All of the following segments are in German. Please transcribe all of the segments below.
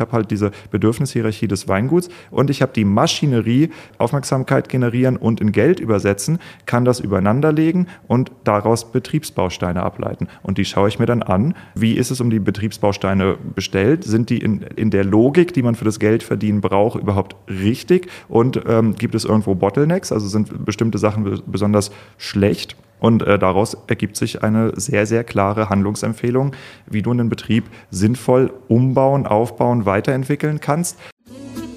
Ich habe halt diese Bedürfnishierarchie des Weinguts und ich habe die Maschinerie, Aufmerksamkeit generieren und in Geld übersetzen, kann das übereinanderlegen und daraus Betriebsbausteine ableiten. Und die schaue ich mir dann an. Wie ist es um die Betriebsbausteine bestellt? Sind die in, in der Logik, die man für das Geldverdienen braucht, überhaupt richtig? Und ähm, gibt es irgendwo Bottlenecks? Also sind bestimmte Sachen besonders schlecht? Und äh, daraus ergibt sich eine sehr, sehr klare Handlungsempfehlung, wie du einen Betrieb sinnvoll umbauen, aufbauen, weiterentwickeln kannst.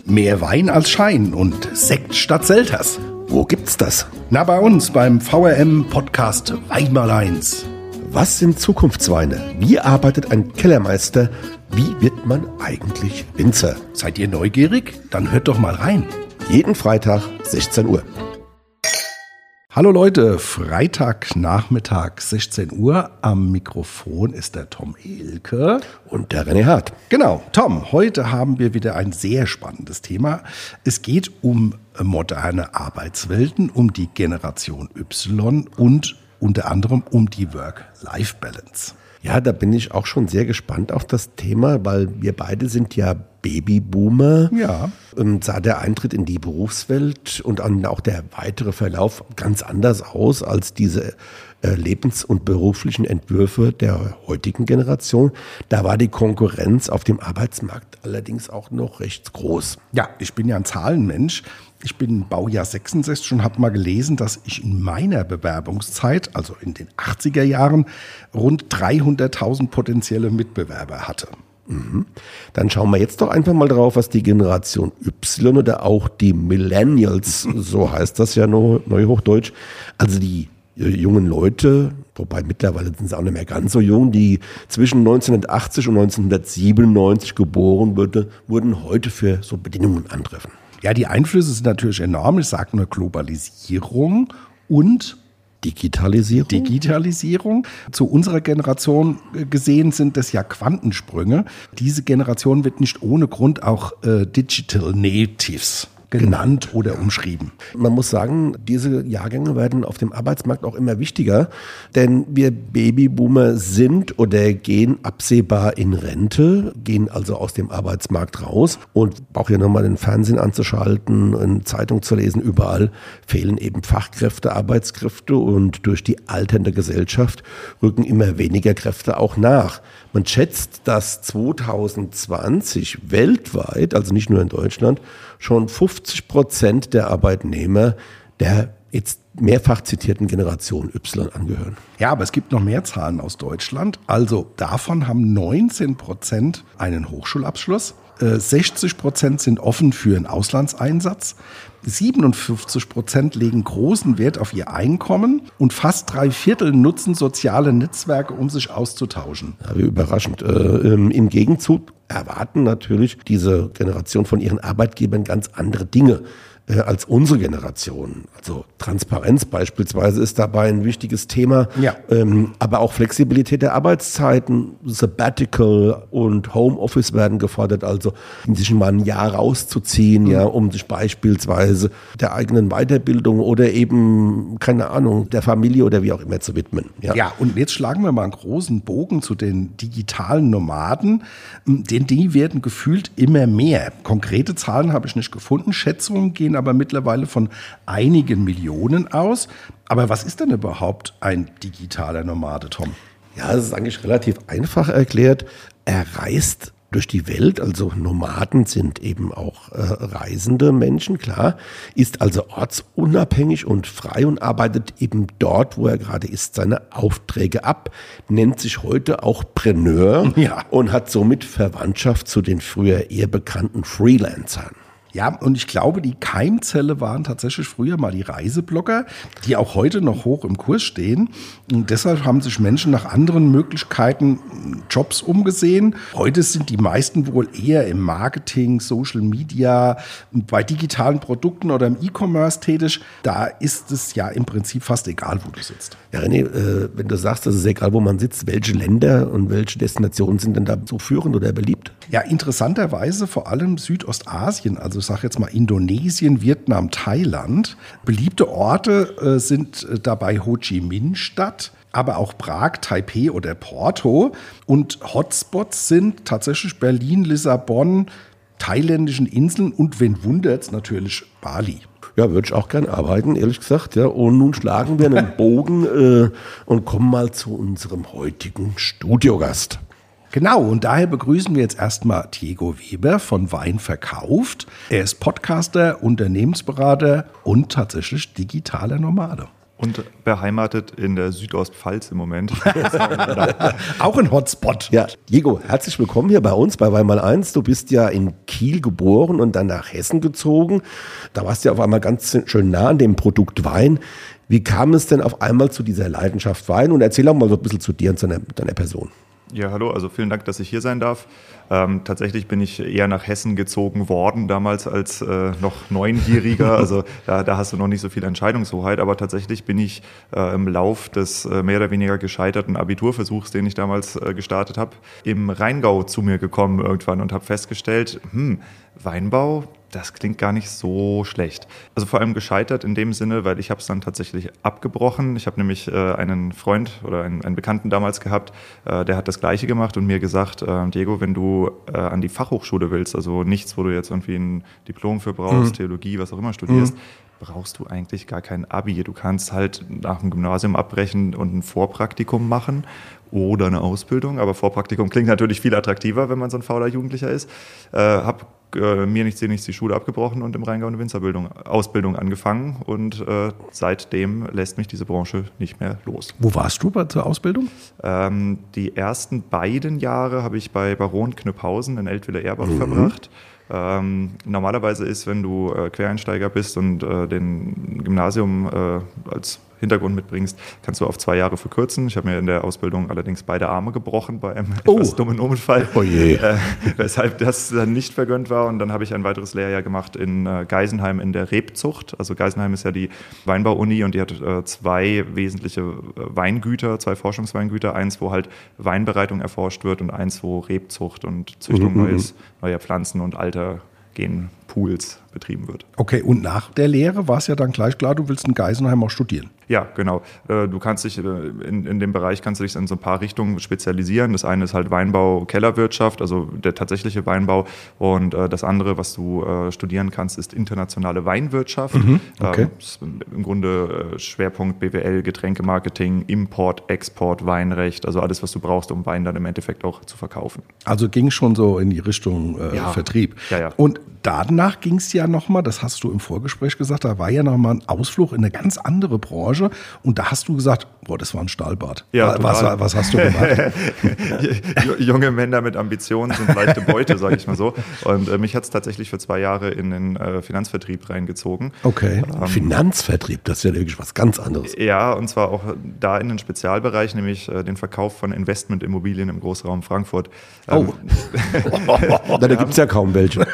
Mehr Wein als Schein und Sekt statt Selters. Wo gibt's das? Na, bei uns beim VRM Podcast Weinmaleins. Was sind Zukunftsweine? Wie arbeitet ein Kellermeister? Wie wird man eigentlich Winzer? Seid ihr neugierig? Dann hört doch mal rein. Jeden Freitag 16 Uhr. Hallo Leute, Freitagnachmittag 16 Uhr. Am Mikrofon ist der Tom Elke und der René Hart. Genau, Tom, heute haben wir wieder ein sehr spannendes Thema. Es geht um moderne Arbeitswelten, um die Generation Y und unter anderem um die Work-Life-Balance. Ja, da bin ich auch schon sehr gespannt auf das Thema, weil wir beide sind ja Babyboomer. Ja. Und sah der Eintritt in die Berufswelt und auch der weitere Verlauf ganz anders aus als diese lebens- und beruflichen Entwürfe der heutigen Generation. Da war die Konkurrenz auf dem Arbeitsmarkt allerdings auch noch recht groß. Ja, ich bin ja ein Zahlenmensch. Ich bin Baujahr 66 und habe mal gelesen, dass ich in meiner Bewerbungszeit, also in den 80er Jahren, rund 300.000 potenzielle Mitbewerber hatte. Mhm. Dann schauen wir jetzt doch einfach mal drauf, was die Generation Y oder auch die Millennials, so heißt das ja neuhochdeutsch, also die äh, jungen Leute, wobei mittlerweile sind sie auch nicht mehr ganz so jung, die zwischen 1980 und 1997 geboren wurde, wurden heute für so Bedingungen antreffen. Ja, die Einflüsse sind natürlich enorm. Ich sage nur Globalisierung und Digitalisierung. Digitalisierung. Zu unserer Generation gesehen sind das ja Quantensprünge. Diese Generation wird nicht ohne Grund auch äh, Digital Natives genannt oder umschrieben. Man muss sagen, diese Jahrgänge werden auf dem Arbeitsmarkt auch immer wichtiger, denn wir Babyboomer sind oder gehen absehbar in Rente, gehen also aus dem Arbeitsmarkt raus und brauche ja nochmal den Fernsehen anzuschalten, eine Zeitung zu lesen, überall fehlen eben Fachkräfte, Arbeitskräfte und durch die alternde Gesellschaft rücken immer weniger Kräfte auch nach. Man schätzt, dass 2020 weltweit, also nicht nur in Deutschland, schon 50 Prozent der Arbeitnehmer der jetzt mehrfach zitierten Generation Y angehören. Ja, aber es gibt noch mehr Zahlen aus Deutschland. Also davon haben 19 Prozent einen Hochschulabschluss. 60 äh, Prozent sind offen für einen Auslandseinsatz. 57 Prozent legen großen Wert auf ihr Einkommen und fast drei Viertel nutzen soziale Netzwerke, um sich auszutauschen. Ja, überraschend. Äh, ähm, Im Gegenzug erwarten natürlich diese Generation von ihren Arbeitgebern ganz andere Dinge äh, als unsere Generation. Also Transparenz beispielsweise ist dabei ein wichtiges Thema, ja. ähm, aber auch Flexibilität der Arbeitszeiten, Sabbatical und Homeoffice werden gefordert, also sich mal ein Jahr rauszuziehen, mhm. ja, um sich beispielsweise der eigenen Weiterbildung oder eben, keine Ahnung, der Familie oder wie auch immer zu widmen. Ja, ja und jetzt schlagen wir mal einen großen Bogen zu den digitalen Nomaden, denn die werden gefühlt immer mehr. Konkrete Zahlen habe ich nicht gefunden, Schätzungen gehen aber mittlerweile von einigen Millionen aus. Aber was ist denn überhaupt ein digitaler Nomade, Tom? Ja, es ist eigentlich relativ einfach erklärt. Er reist durch die Welt, also Nomaden sind eben auch äh, reisende Menschen, klar, ist also ortsunabhängig und frei und arbeitet eben dort, wo er gerade ist, seine Aufträge ab, nennt sich heute auch Preneur ja. und hat somit Verwandtschaft zu den früher eher bekannten Freelancern. Ja, und ich glaube, die Keimzelle waren tatsächlich früher mal die Reiseblogger, die auch heute noch hoch im Kurs stehen. Und deshalb haben sich Menschen nach anderen Möglichkeiten Jobs umgesehen. Heute sind die meisten wohl eher im Marketing, Social Media, bei digitalen Produkten oder im E-Commerce tätig. Da ist es ja im Prinzip fast egal, wo du sitzt. Ja, René, äh, wenn du sagst, es ist egal, wo man sitzt, welche Länder und welche Destinationen sind denn da so führend oder beliebt? Ja, interessanterweise vor allem Südostasien, also ich sage jetzt mal Indonesien, Vietnam, Thailand. Beliebte Orte äh, sind äh, dabei Ho Chi Minh Stadt, aber auch Prag, Taipei oder Porto. Und Hotspots sind tatsächlich Berlin, Lissabon, thailändischen Inseln und wenn wundert's natürlich Bali. Ja, würde ich auch gern arbeiten, ehrlich gesagt. Ja. Und nun schlagen wir einen Bogen äh, und kommen mal zu unserem heutigen Studiogast. Genau, und daher begrüßen wir jetzt erstmal Diego Weber von Wein verkauft. Er ist Podcaster, Unternehmensberater und tatsächlich digitaler Nomade. Und beheimatet in der Südostpfalz im Moment. Auch ein Hotspot. Ja, Diego, herzlich willkommen hier bei uns bei Weimar 1. Du bist ja in Kiel geboren und dann nach Hessen gezogen. Da warst du ja auf einmal ganz schön nah an dem Produkt Wein. Wie kam es denn auf einmal zu dieser Leidenschaft Wein? Und erzähl auch mal so ein bisschen zu dir und zu deiner, deiner Person. Ja, hallo, also vielen Dank, dass ich hier sein darf. Ähm, tatsächlich bin ich eher nach Hessen gezogen worden, damals als äh, noch Neunjähriger. Also da, da, hast du noch nicht so viel Entscheidungshoheit, aber tatsächlich bin ich äh, im Lauf des äh, mehr oder weniger gescheiterten Abiturversuchs, den ich damals äh, gestartet habe, im Rheingau zu mir gekommen irgendwann und habe festgestellt, hm, Weinbau, das klingt gar nicht so schlecht. Also vor allem gescheitert in dem Sinne, weil ich habe es dann tatsächlich abgebrochen. Ich habe nämlich äh, einen Freund oder einen, einen, Bekannten damals gehabt, äh, der hat das Gleiche gemacht und mir gesagt, äh, Diego, wenn du äh, an die Fachhochschule willst, also nichts, wo du jetzt irgendwie ein Diplom für brauchst, mhm. Theologie, was auch immer studierst, mhm. brauchst du eigentlich gar kein Abi. Du kannst halt nach dem Gymnasium abbrechen und ein Vorpraktikum machen oder eine Ausbildung. Aber Vorpraktikum klingt natürlich viel attraktiver, wenn man so ein fauler Jugendlicher ist. Äh, hab äh, mir nichts, nichts die Schule abgebrochen und im Rheingau eine Winzerbildung, Ausbildung angefangen und äh, seitdem lässt mich diese Branche nicht mehr los. Wo warst du bei zur Ausbildung? Ähm, die ersten beiden Jahre habe ich bei Baron Knüpphausen in Eltville-Erbach mhm. verbracht. Ähm, normalerweise ist, wenn du äh, Quereinsteiger bist und äh, den Gymnasium äh, als Hintergrund mitbringst, kannst du auf zwei Jahre verkürzen. Ich habe mir in der Ausbildung allerdings beide Arme gebrochen bei einem oh. etwas dummen Unfall, oh je. Äh, weshalb das dann nicht vergönnt war. Und dann habe ich ein weiteres Lehrjahr gemacht in äh, Geisenheim in der Rebzucht. Also Geisenheim ist ja die Weinbau-Uni und die hat äh, zwei wesentliche äh, Weingüter, zwei Forschungsweingüter. Eins, wo halt Weinbereitung erforscht wird und eins, wo Rebzucht und Züchtung mhm. neues, neuer Pflanzen und alter Genpools betrieben wird. Okay, und nach der Lehre war es ja dann gleich klar, du willst in Geisenheim auch studieren. Ja, genau. Äh, du kannst dich äh, in, in dem Bereich kannst du dich in so ein paar Richtungen spezialisieren. Das eine ist halt Weinbau, Kellerwirtschaft, also der tatsächliche Weinbau. Und äh, das andere, was du studieren kannst, ist internationale Weinwirtschaft. Mhm, okay. Ähm, Im Grunde Schwerpunkt BWL, Getränkemarketing, Import, Export, Weinrecht, also alles, was du brauchst, um Wein dann im Endeffekt auch zu verkaufen. Also ging schon so in die Richtung äh, ja. Vertrieb. Ja, ja. Und danach ging es ja nochmal, das hast du im Vorgespräch gesagt, da war ja nochmal ein Ausflug in eine ganz andere Branche. Branche. Und da hast du gesagt, boah, das war ein Stahlbad. Ja, was, was, hast du gemacht? Junge Männer mit Ambitionen sind leichte Beute, sage ich mal so. Und äh, mich hat es tatsächlich für zwei Jahre in den äh, Finanzvertrieb reingezogen. Okay. Ähm, Finanzvertrieb, das ist ja wirklich was ganz anderes. Ja, und zwar auch da in den Spezialbereich, nämlich äh, den Verkauf von Investmentimmobilien im Großraum Frankfurt. Ähm, oh, da gibt es ja kaum welche.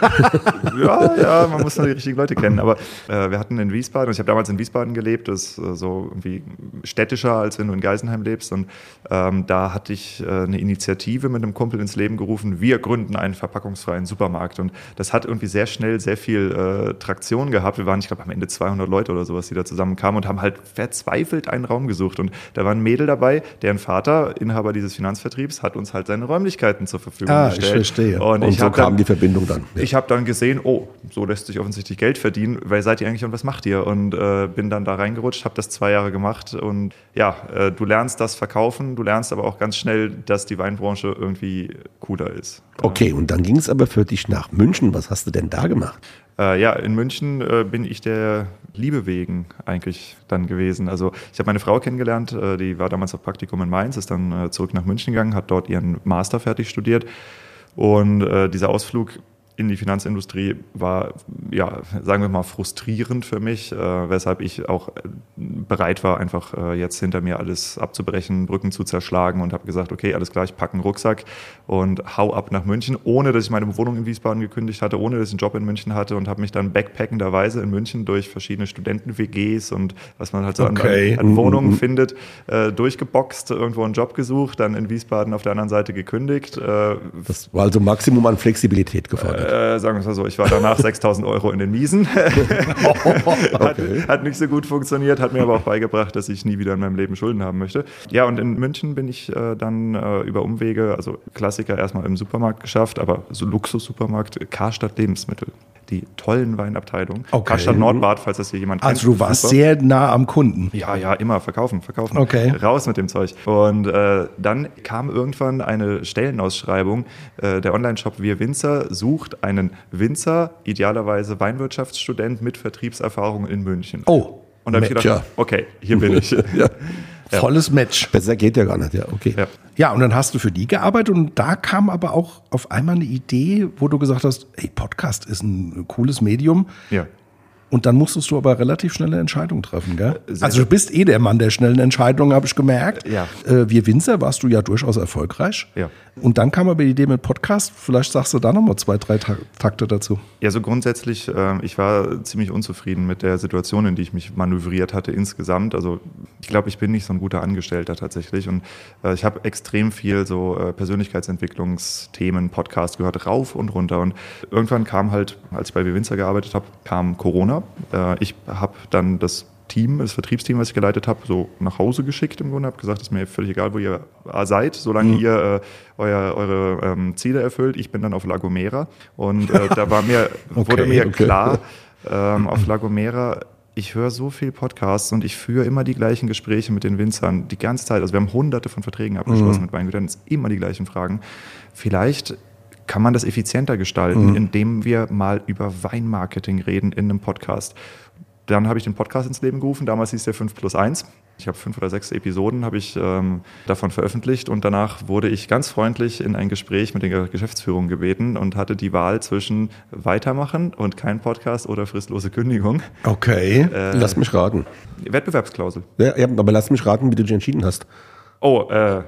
ja, ja, man muss nur die richtigen Leute kennen. Aber äh, wir hatten in Wiesbaden, und ich habe damals in Wiesbaden gelebt, das ist äh, so irgendwie städtischer, als wenn du in Geisenheim lebst. Und ähm, da hatte ich äh, eine Initiative mit einem Kumpel ins Leben gerufen, wir gründen einen verpackungsfreien Supermarkt. Und das hat irgendwie sehr schnell sehr viel äh, Traktion gehabt. Wir waren, ich glaube, am Ende 200 Leute oder sowas, die da zusammenkamen und haben halt verzweifelt einen Raum gesucht. Und da war ein Mädel dabei, deren Vater, Inhaber dieses Finanzvertriebs, hat uns halt seine Räumlichkeiten zur Verfügung ah, gestellt. Ich verstehe. Und, und ich so kam dann, die Verbindung dann. Ja. Ich habe dann gesehen, oh, so lässt sich offensichtlich Geld verdienen. Wer seid ihr eigentlich und was macht ihr? Und äh, bin dann da reingerutscht, habe das zwei zwei Jahre gemacht und ja, äh, du lernst das Verkaufen, du lernst aber auch ganz schnell, dass die Weinbranche irgendwie cooler ist. Okay, und dann ging es aber für dich nach München. Was hast du denn da gemacht? Äh, ja, in München äh, bin ich der Liebe wegen eigentlich dann gewesen. Also ich habe meine Frau kennengelernt, äh, die war damals auf Praktikum in Mainz, ist dann äh, zurück nach München gegangen, hat dort ihren Master fertig studiert. Und äh, dieser Ausflug in die Finanzindustrie war, ja, sagen wir mal, frustrierend für mich, äh, weshalb ich auch äh, bereit war, einfach äh, jetzt hinter mir alles abzubrechen, Brücken zu zerschlagen und habe gesagt, okay, alles klar, ich packe einen Rucksack und hau ab nach München, ohne dass ich meine Wohnung in Wiesbaden gekündigt hatte, ohne dass ich einen Job in München hatte und habe mich dann backpackenderweise in München durch verschiedene Studenten-WGs und was man halt so okay. an, an, Wohnungen mm -hmm. findet, äh, durchgeboxt, irgendwo einen Job gesucht, dann in Wiesbaden auf der anderen Seite gekündigt. Äh, das war also Maximum an Flexibilität gefordert Äh, sagen wir es mal so, ich war danach 6000 Euro in den Miesen. hat, hat nicht so gut funktioniert, hat mir aber auch beigebracht, dass ich nie wieder in meinem Leben Schulden haben möchte. Ja, und in München bin ich äh, dann äh, über Umwege, also Klassiker erstmal im Supermarkt geschafft, aber so Luxus-Supermarkt, Karstadt Lebensmittel die tollen Weinabteilung. Okay. Karstadt Nordbad, falls das hier jemand kennt. Also du warst Super. sehr nah am Kunden. Ja, ja, immer verkaufen, verkaufen. Okay. Raus mit dem Zeug. Und äh, dann kam irgendwann eine Stellenausschreibung. Äh, der Online-Shop Wir Winzer sucht einen Winzer, idealerweise Weinwirtschaftsstudent mit Vertriebserfahrung in München. Oh, Und da habe ich gedacht, okay, hier bin ich. ja. Volles Match. Besser geht ja gar nicht, ja, okay. Ja. Ja, und dann hast du für die gearbeitet und da kam aber auch auf einmal eine Idee, wo du gesagt hast, hey, Podcast ist ein cooles Medium. Ja. Und dann musstest du aber relativ schnelle Entscheidungen treffen, gell? Sehr Also du bist eh der Mann der schnellen Entscheidungen, habe ich gemerkt. Ja. Äh, wir Winzer warst du ja durchaus erfolgreich. Ja. Und dann kam aber die Idee mit Podcast. Vielleicht sagst du da nochmal zwei, drei Ta Takte dazu. Ja, so grundsätzlich, äh, ich war ziemlich unzufrieden mit der Situation, in die ich mich manövriert hatte insgesamt. Also ich glaube, ich bin nicht so ein guter Angestellter tatsächlich. Und äh, ich habe extrem viel so äh, Persönlichkeitsentwicklungsthemen, Podcast gehört, rauf und runter. Und irgendwann kam halt, als ich bei Winzer gearbeitet habe, kam Corona. Äh, ich habe dann das Team, das Vertriebsteam, was ich geleitet habe, so nach Hause geschickt im Grunde. Habe gesagt, ist mir völlig egal, wo ihr seid, solange Mhm. ihr äh, euer, eure ähm, Ziele erfüllt. Ich bin dann auf La Gomera und äh, da war mir, wurde Okay, mir okay. klar, ähm, auf La Gomera, ich höre so viel Podcasts und ich führe immer die gleichen Gespräche mit den Winzern die ganze Zeit. Also wir haben hunderte von Verträgen abgeschlossen mit Weingütern, es immer die gleichen Fragen. Vielleicht kann man das effizienter gestalten, indem wir mal über Weinmarketing reden in einem Podcast. Dann habe ich den Podcast ins Leben gerufen. Damals hieß der 5 plus 1. Ich habe fünf oder sechs Episoden habe ich ähm, davon veröffentlicht und danach wurde ich ganz freundlich in ein Gespräch mit der Geschäftsführung gebeten und hatte die Wahl zwischen weitermachen und kein Podcast oder fristlose Kündigung. Okay. Äh, lass mich raten. Wettbewerbsklausel. Ja, ja, aber lass mich raten, wie du dich entschieden hast. Oh, äh,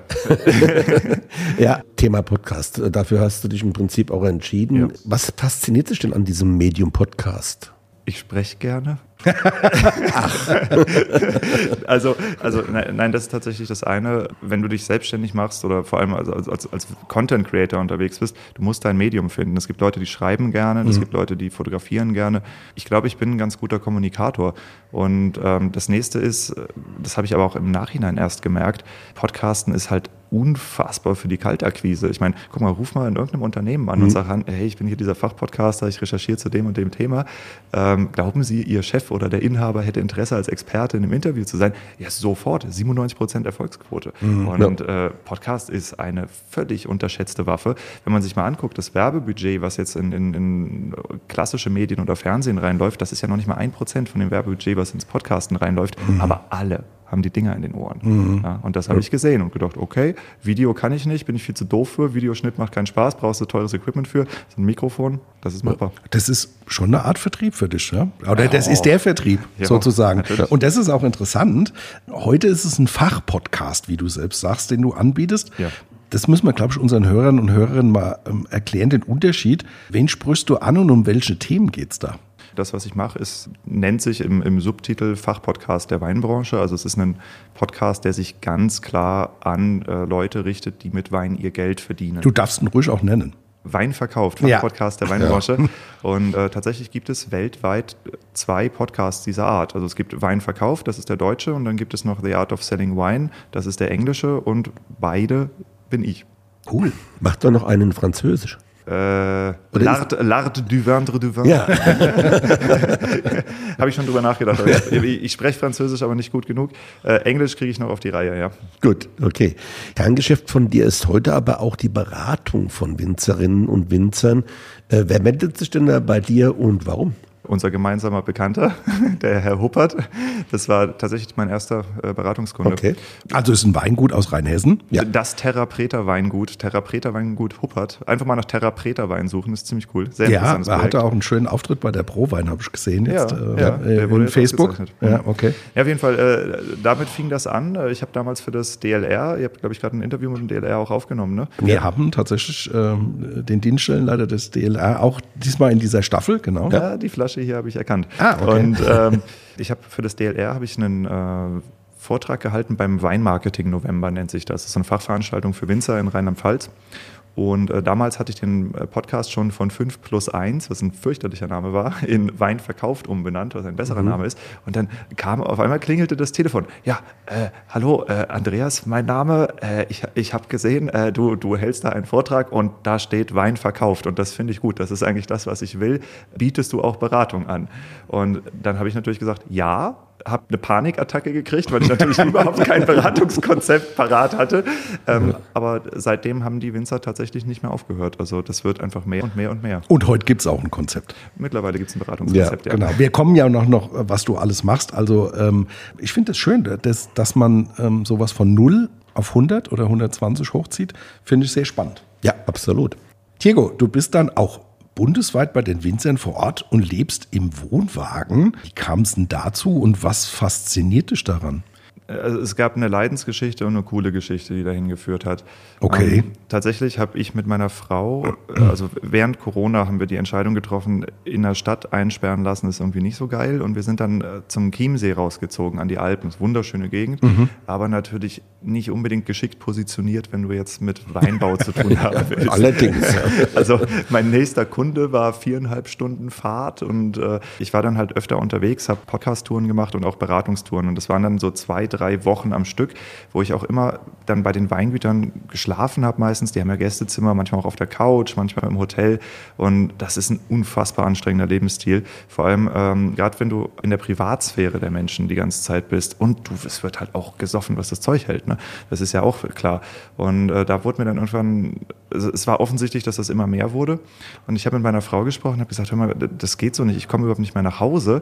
Ja, Thema Podcast. Dafür hast du dich im Prinzip auch entschieden. Ja. Was fasziniert dich denn an diesem Medium Podcast? ich spreche gerne. also, also nein, nein, das ist tatsächlich das eine. Wenn du dich selbstständig machst oder vor allem als, als, als Content Creator unterwegs bist, du musst dein Medium finden. Es gibt Leute, die schreiben gerne, es gibt Leute, die fotografieren gerne. Ich glaube, ich bin ein ganz guter Kommunikator. Und ähm, das nächste ist, das habe ich aber auch im Nachhinein erst gemerkt, Podcasten ist halt unfassbar für die Kaltakquise. Ich meine, guck mal, ruf mal in irgendeinem Unternehmen an und sag an, hey, ich bin hier dieser Fachpodcaster, ich recherchiere zu dem und dem Thema. Ähm, glauben Sie, Ihr Chef oder der Inhaber hätte Interesse als Experte in einem Interview zu sein? Ja, sofort, 97 Prozent Erfolgsquote. Und äh, Podcast ist eine völlig unterschätzte Waffe. Wenn man sich mal anguckt, das Werbebudget, was jetzt in, in, in klassische Medien oder Fernsehen reinläuft, das ist ja noch nicht mal ein Prozent von dem Werbebudget, was ins Podcasten reinläuft. Aber alle haben die Dinger in den Ohren. Ja, und das habe ich gesehen und gedacht, okay, Video kann ich nicht, bin ich viel zu doof für, Videoschnitt macht keinen Spaß, brauchst du teures Equipment für, so ein Mikrofon, das ist machbar. Das ist schon eine Art Vertrieb für dich, ja? Oder das ist der Vertrieb Ja, sozusagen. natürlich. Und das ist auch interessant. Heute ist es ein Fachpodcast, wie du selbst sagst, den du anbietest. Ja. Das müssen wir, glaube ich, unseren Hörern und Hörerinnen mal ähm, erklären, den Unterschied. Wen sprichst du an und um welche Themen geht's da? Das, was ich mache, ist, nennt sich im, im Subtitel Fachpodcast der Weinbranche. Also es ist ein Podcast, der sich ganz klar an äh, Leute richtet, die mit Wein ihr Geld verdienen. Du darfst ihn ruhig auch nennen. Wein verkauft, Ja. Fachpodcast der Weinbranche. Und äh, tatsächlich gibt es weltweit zwei Podcasts dieser Art. Also es gibt Wein verkauft, das ist der deutsche, und dann gibt es noch The Art of Selling Wine, das ist der englische, und beide bin ich. Cool. Mach doch noch einen Französisch. Äh, L'art, L'art du vendre du vin. Ja, Habe ich schon drüber nachgedacht. Ich, ich spreche Französisch, aber nicht gut genug. Äh, Englisch kriege ich noch auf die Reihe, ja. gut, okay. Kerngeschäft von dir ist heute aber auch die Beratung von Winzerinnen und Winzern. Äh, wer meldet sich denn da bei dir und warum? Unser gemeinsamer Bekannter, der Herr Huppert, das war tatsächlich mein erster äh, Beratungskunde. Okay. Also ist ein Weingut aus Rheinhessen. Ja. Das Terrapreta Weingut, Terrapreta Weingut Huppert. Einfach mal nach Terrapreta Wein suchen, ist ziemlich cool. Sehr Ja, interessantes er hatte auch einen schönen Auftritt bei der Prowein, habe ich gesehen jetzt Ja, äh, ja, äh, in Facebook. Ja, okay. Ja, auf jeden Fall, äh, damit fing das an. Äh, Ich habe damals für das DLR, ihr habt, glaube ich, gerade ein Interview mit dem DLR auch aufgenommen, ne? Wir haben tatsächlich ähm, den Dienststellenleiter des DLR auch diesmal in dieser Staffel, genau. Ja, die Flasche hier habe ich erkannt. Ah, okay. Und ähm, ich habe für das DLR habe ich einen äh, Vortrag gehalten beim Weinmarketing November nennt sich das. Das ist eine Fachveranstaltung für Winzer in Rheinland-Pfalz. Und äh, damals hatte ich den äh, Podcast schon von 5 plus 1, was ein fürchterlicher Name war, in Wein verkauft umbenannt, was ein besserer mhm. Name ist. Und dann kam auf einmal klingelte das Telefon. Ja, äh, hallo, äh, Andreas, mein Name. Äh, ich ich habe gesehen, äh, du, du hältst da einen Vortrag und da steht Wein verkauft. Und das finde ich gut. Das ist eigentlich das, was ich will. Bietest du auch Beratung an? Und dann habe ich natürlich gesagt, ja, habe eine Panikattacke gekriegt, weil ich natürlich überhaupt kein Beratungskonzept parat hatte. Ähm, ja. Aber seitdem haben die Winzer tatsächlich nicht mehr aufgehört. Also das wird einfach mehr und mehr und mehr. Und heute gibt es auch ein Konzept. Mittlerweile gibt es ein Beratungskonzept, ja, ja. Genau. Wir kommen ja noch, noch, was du alles machst. Also ähm, ich finde es das schön, dass, dass man ähm, sowas von 0 auf 100 oder 120 hochzieht. Finde ich sehr spannend. Ja, absolut. Diego, du bist dann auch bundesweit bei den Winzern vor Ort und lebst im Wohnwagen. Wie kam es denn dazu und was fasziniert dich daran? Also es gab eine Leidensgeschichte und eine coole Geschichte, die dahin geführt hat. Okay. Ähm, tatsächlich habe ich mit meiner Frau, äh, also während Corona haben wir die Entscheidung getroffen, in der Stadt einsperren lassen ist irgendwie nicht so geil. Und wir sind dann äh, zum Chiemsee rausgezogen, an die Alpen. Wunderschöne Gegend, mhm. aber natürlich nicht unbedingt geschickt positioniert, wenn du jetzt mit Weinbau zu tun haben willst. Allerdings. Also mein nächster Kunde war viereinhalb Stunden Fahrt und äh, ich war dann halt öfter unterwegs, habe Podcast-Touren gemacht und auch Beratungstouren. Und das waren dann so zwei, drei drei Wochen am Stück, wo ich auch immer dann bei den Weingütern geschlafen habe meistens. Die haben ja Gästezimmer, manchmal auch auf der Couch, manchmal im Hotel. Und das ist ein unfassbar anstrengender Lebensstil. Vor allem, ähm, gerade wenn du in der Privatsphäre der Menschen die ganze Zeit bist und du, es wird halt auch gesoffen, was das Zeug hält. Ne? Das ist ja auch klar. Und äh, da wurde mir dann irgendwann, es war offensichtlich, dass das immer mehr wurde. Und ich habe mit meiner Frau gesprochen, habe gesagt, hör mal, das geht so nicht, ich komme überhaupt nicht mehr nach Hause.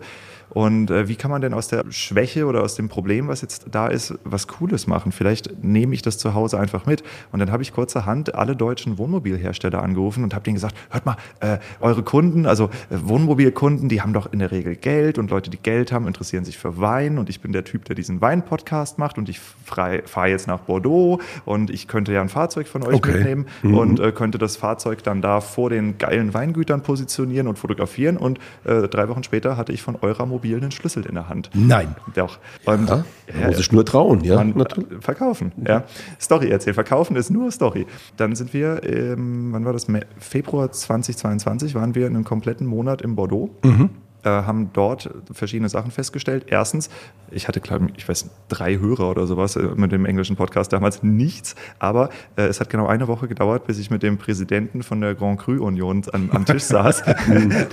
Und äh, wie kann man denn aus der Schwäche oder aus dem Problem, was jetzt da ist, was Cooles machen? Vielleicht nehme ich das zu Hause einfach mit. Und dann habe ich kurzerhand alle deutschen Wohnmobilhersteller angerufen und habe denen gesagt, hört mal, äh, eure Kunden, also äh, Wohnmobilkunden, die haben doch in der Regel Geld und Leute, die Geld haben, interessieren sich für Wein und ich bin der Typ, der diesen Wein-Podcast macht und ich fahre jetzt nach Bordeaux und ich könnte ja ein Fahrzeug von euch okay. mitnehmen mhm. und äh, könnte das Fahrzeug dann da vor den geilen Weingütern positionieren und fotografieren und äh, drei Wochen später hatte ich von eurer Mobil mobil einen Schlüssel in der Hand. Nein. Doch. Und, ja, ja, muss ich nur trauen, ja. Man, verkaufen, ja. Story erzählen. Verkaufen ist nur Story. Dann sind wir, ähm, wann war das? Februar 2022 waren wir einen kompletten Monat in Bordeaux. Mhm äh, haben dort verschiedene Sachen festgestellt. Erstens, ich hatte, glaube ich, weiß, drei Hörer oder sowas äh, mit dem englischen Podcast damals, nichts. Aber äh, es hat genau eine Woche gedauert, bis ich mit dem Präsidenten von der Grand Cru Union am, am Tisch saß.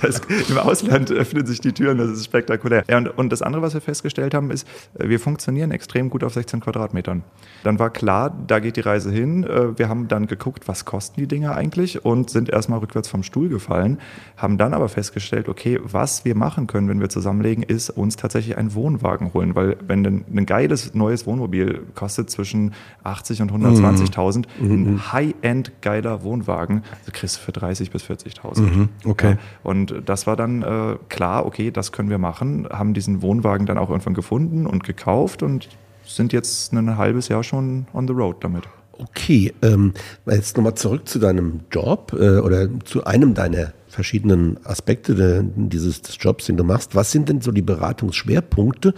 das, Im Ausland öffnen sich die Türen, das ist spektakulär. Ja, und, und das andere, was wir festgestellt haben, ist, äh, wir funktionieren extrem gut auf 16 Quadratmetern. Dann war klar, da geht die Reise hin. Äh, wir haben dann geguckt, was kosten die Dinge eigentlich und sind erstmal rückwärts vom Stuhl gefallen, haben dann aber festgestellt, okay, was wir machen können, wenn wir zusammenlegen, ist uns tatsächlich einen Wohnwagen holen, weil wenn ein, ein geiles neues Wohnmobil kostet zwischen 80 und 120.000, mhm. ein mhm. High-End geiler Wohnwagen, kriegst du für 30 bis 40.000. Mhm. Okay. Ja, und das war dann äh, klar, okay, das können wir machen, haben diesen Wohnwagen dann auch irgendwann gefunden und gekauft und sind jetzt ein halbes Jahr schon on the road damit. Okay, ähm, jetzt nochmal zurück zu deinem Job äh, oder zu einem deiner verschiedenen Aspekte de, dieses des Jobs, den du machst. Was sind denn so die Beratungsschwerpunkte?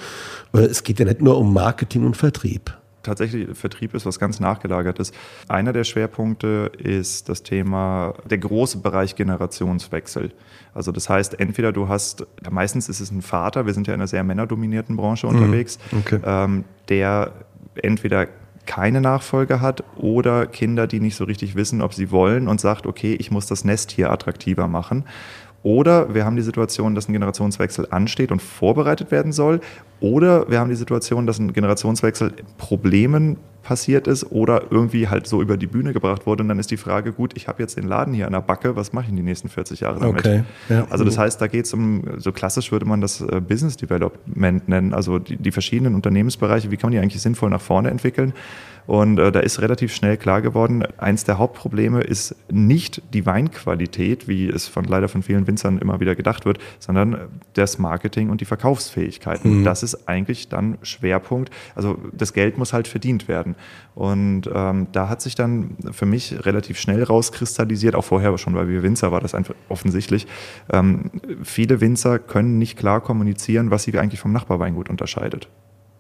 Es geht ja nicht nur um Marketing und Vertrieb tatsächlich Vertrieb ist was ganz nachgelagertes. Einer der Schwerpunkte ist das Thema, der große Bereich Generationswechsel. Also das heißt, entweder du hast, meistens ist es ein Vater, wir sind ja in einer sehr männerdominierten Branche mhm. unterwegs, okay. ähm, der entweder keine Nachfolge hat oder Kinder, die nicht so richtig wissen, ob sie wollen und sagt, okay, ich muss das Nest hier attraktiver machen. Oder wir haben die Situation, dass ein Generationswechsel ansteht und vorbereitet werden soll. Oder wir haben die Situation, dass ein Generationswechsel Problemen passiert ist oder irgendwie halt so über die Bühne gebracht wurde. Und dann ist die Frage, gut, ich habe jetzt den Laden hier an der Backe, was mache ich in die nächsten 40 Jahre damit? Okay. Ja. Also das heißt, da geht es um, so klassisch würde man das äh, Business Development nennen, also die, die verschiedenen Unternehmensbereiche, wie kann man die eigentlich sinnvoll nach vorne entwickeln? Und äh, da ist relativ schnell klar geworden, eins der Hauptprobleme ist nicht die Weinqualität, wie es von leider von vielen Winzern immer wieder gedacht wird, sondern das Marketing und die Verkaufsfähigkeiten. Mhm. Das ist eigentlich dann Schwerpunkt. Also das Geld muss halt verdient werden. Und ähm, da hat sich dann für mich relativ schnell rauskristallisiert, auch vorher schon, weil wir Winzer war das einfach offensichtlich. Ähm, viele Winzer können nicht klar kommunizieren, was sie eigentlich vom Nachbarweingut unterscheidet.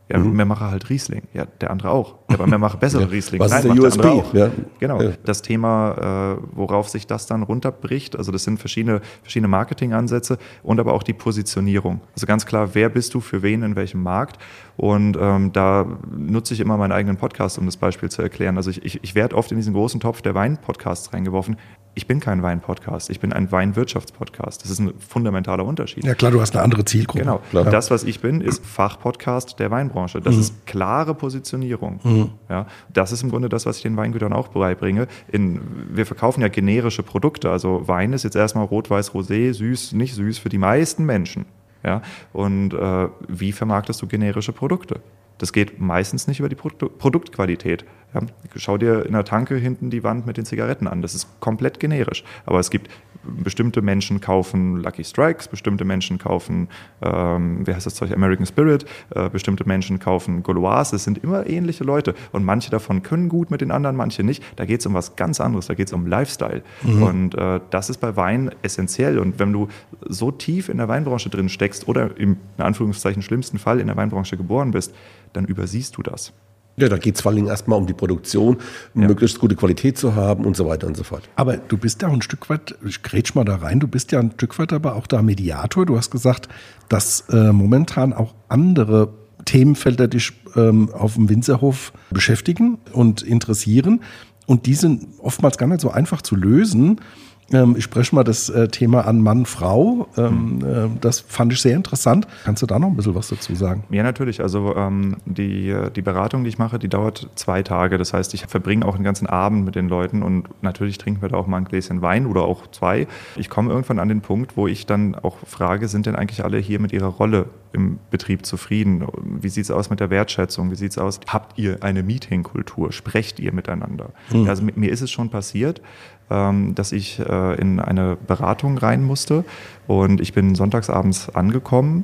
Ja, mhm. mehr mache halt Riesling. Ja, der andere auch. Ja, aber mehr mache bessere ja. Riesling. Was Nein, ist der USB? Der auch. Ja. Genau. Ja. Das Thema, äh, worauf sich das dann runterbricht, also das sind verschiedene, verschiedene Marketingansätze und aber auch die Positionierung. Also ganz klar, wer bist du für wen in welchem Markt? Und ähm, da nutze ich immer meinen eigenen Podcast, um das Beispiel zu erklären. Also ich, ich, ich werde oft in diesen großen Topf der Wein-Podcasts reingeworfen ich bin kein Wein-Podcast, ich bin ein Weinwirtschaftspodcast. Das ist ein fundamentaler Unterschied. Ja klar, du hast eine andere Zielgruppe. Genau. Klar. Das, was ich bin, ist Fachpodcast der Weinbranche. Das mhm. ist klare Positionierung. Mhm. Ja, das ist im Grunde das, was ich den Weingütern auch beibringe. In, wir verkaufen ja generische Produkte. Also Wein ist jetzt erstmal rot, weiß, rosé, süß, nicht süß für die meisten Menschen. Ja? Und äh, wie vermarktest du generische Produkte? Das geht meistens nicht über die Produktqualität. Ja, schau dir in der Tanke hinten die Wand mit den Zigaretten an. Das ist komplett generisch. Aber es gibt bestimmte Menschen kaufen Lucky Strikes, bestimmte Menschen kaufen, ähm, wie heißt das Zeug, American Spirit, äh, bestimmte Menschen kaufen Gauloise. Es sind immer ähnliche Leute. Und manche davon können gut mit den anderen, manche nicht. Da geht es um was ganz anderes. Da geht es um Lifestyle. Mhm. Und äh, das ist bei Wein essentiell. Und wenn du so tief in der Weinbranche drin steckst oder im in Anführungszeichen schlimmsten Fall in der Weinbranche geboren bist, dann übersiehst du das. Ja, da geht es vor allem erstmal um die Produktion, ja. möglichst gute Qualität zu haben und so weiter und so fort. Aber du bist ja auch ein Stück weit, ich grätsch mal da rein, du bist ja ein Stück weit aber auch da Mediator. Du hast gesagt, dass äh, momentan auch andere Themenfelder dich ähm, auf dem Winzerhof beschäftigen und interessieren. Und die sind oftmals gar nicht so einfach zu lösen. Ähm, ich spreche mal das äh, Thema an Mann, Frau. Ähm, äh, das fand ich sehr interessant. Kannst du da noch ein bisschen was dazu sagen? Ja, natürlich. Also ähm, die, die Beratung, die ich mache, die dauert zwei Tage. Das heißt, ich verbringe auch den ganzen Abend mit den Leuten und natürlich trinken wir da auch mal ein Gläschen Wein oder auch zwei. Ich komme irgendwann an den Punkt, wo ich dann auch frage, sind denn eigentlich alle hier mit ihrer Rolle im Betrieb zufrieden? Wie sieht es aus mit der Wertschätzung? Wie sieht es aus? Habt ihr eine Meetingkultur? Sprecht ihr miteinander? Mhm. Also mit mir ist es schon passiert, ähm, dass ich äh, in eine Beratung rein musste. Und ich bin sonntagsabends angekommen,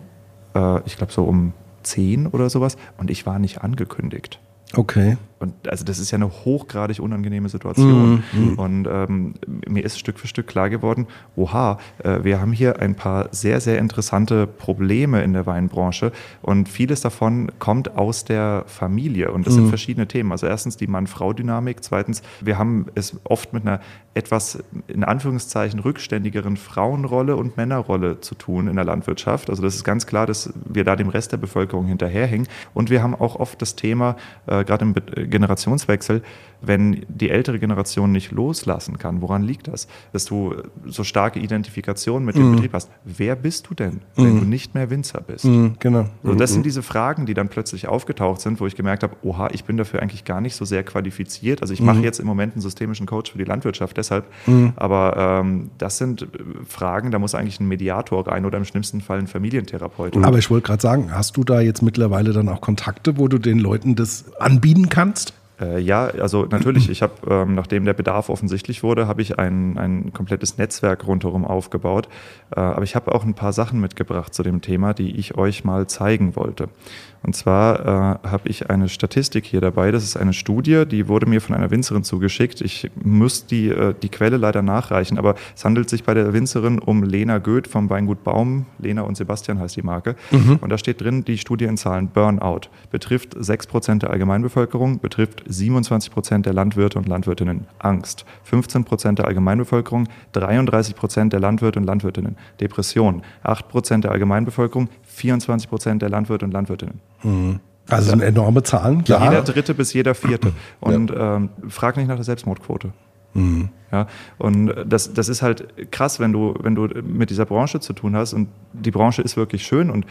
äh, ich glaube so um 10 oder sowas, und ich war nicht angekündigt. Okay. Und also das ist ja eine hochgradig unangenehme Situation. Mhm. mhm. Und ähm, mir ist Stück für Stück klar geworden, oha, äh, wir haben hier ein paar sehr, sehr interessante Probleme in der Weinbranche und vieles davon kommt aus der Familie und das mhm. sind verschiedene Themen. Also erstens die Mann-Frau-Dynamik, zweitens, wir haben es oft mit einer etwas in Anführungszeichen rückständigeren Frauenrolle und Männerrolle zu tun in der Landwirtschaft. Also das ist ganz klar, dass wir da dem Rest der Bevölkerung hinterherhängen. Und wir haben auch oft das Thema, äh, gerade im Generationswechsel, wenn die ältere Generation nicht loslassen kann. Woran liegt das? Dass du so starke Identifikation mit dem mm. Betrieb hast. Wer bist du denn, wenn mm. du nicht mehr Winzer bist? Mm, genau. So, das sind diese Fragen, die dann plötzlich aufgetaucht sind, wo ich gemerkt habe, oha, ich bin dafür eigentlich gar nicht so sehr qualifiziert. Also ich mache jetzt im Moment einen systemischen Coach für die Landwirtschaft deshalb, aber ähm, das sind Fragen, da muss eigentlich ein Mediator rein oder im schlimmsten Fall ein Familientherapeut. Aber ich wollte gerade sagen, hast du da jetzt mittlerweile dann auch Kontakte, wo du den Leuten das anbieten kannst? Äh, ja, also natürlich, ich habe, ähm, nachdem der Bedarf offensichtlich wurde, habe ich ein, ein komplettes Netzwerk rundherum aufgebaut. Äh, aber ich habe auch ein paar Sachen mitgebracht zu dem Thema, die ich euch mal zeigen wollte. Und zwar äh, habe ich eine Statistik hier dabei. Das ist eine Studie, die wurde mir von einer Winzerin zugeschickt. Ich muss die, äh, die Quelle leider nachreichen, aber es handelt sich bei der Winzerin um Lena Goeth vom Weingut Baum. Lena und Sebastian heißt die Marke. Mhm. Und da steht drin, die Studie in Zahlen Burnout betrifft 6% der Allgemeinbevölkerung, betrifft 27% der Landwirte und Landwirtinnen. Angst 15% der Allgemeinbevölkerung, 33% der Landwirte und Landwirtinnen. Depression 8% der Allgemeinbevölkerung, 24 Prozent der Landwirte und Landwirtinnen. Mhm. Also sind enorme Zahlen, klar. Jeder dritte bis jeder vierte. Und ja. ähm, frag nicht nach der Selbstmordquote. Mhm. Ja, und das, das ist halt krass, wenn du, wenn du mit dieser Branche zu tun hast. Und die Branche ist wirklich schön. Und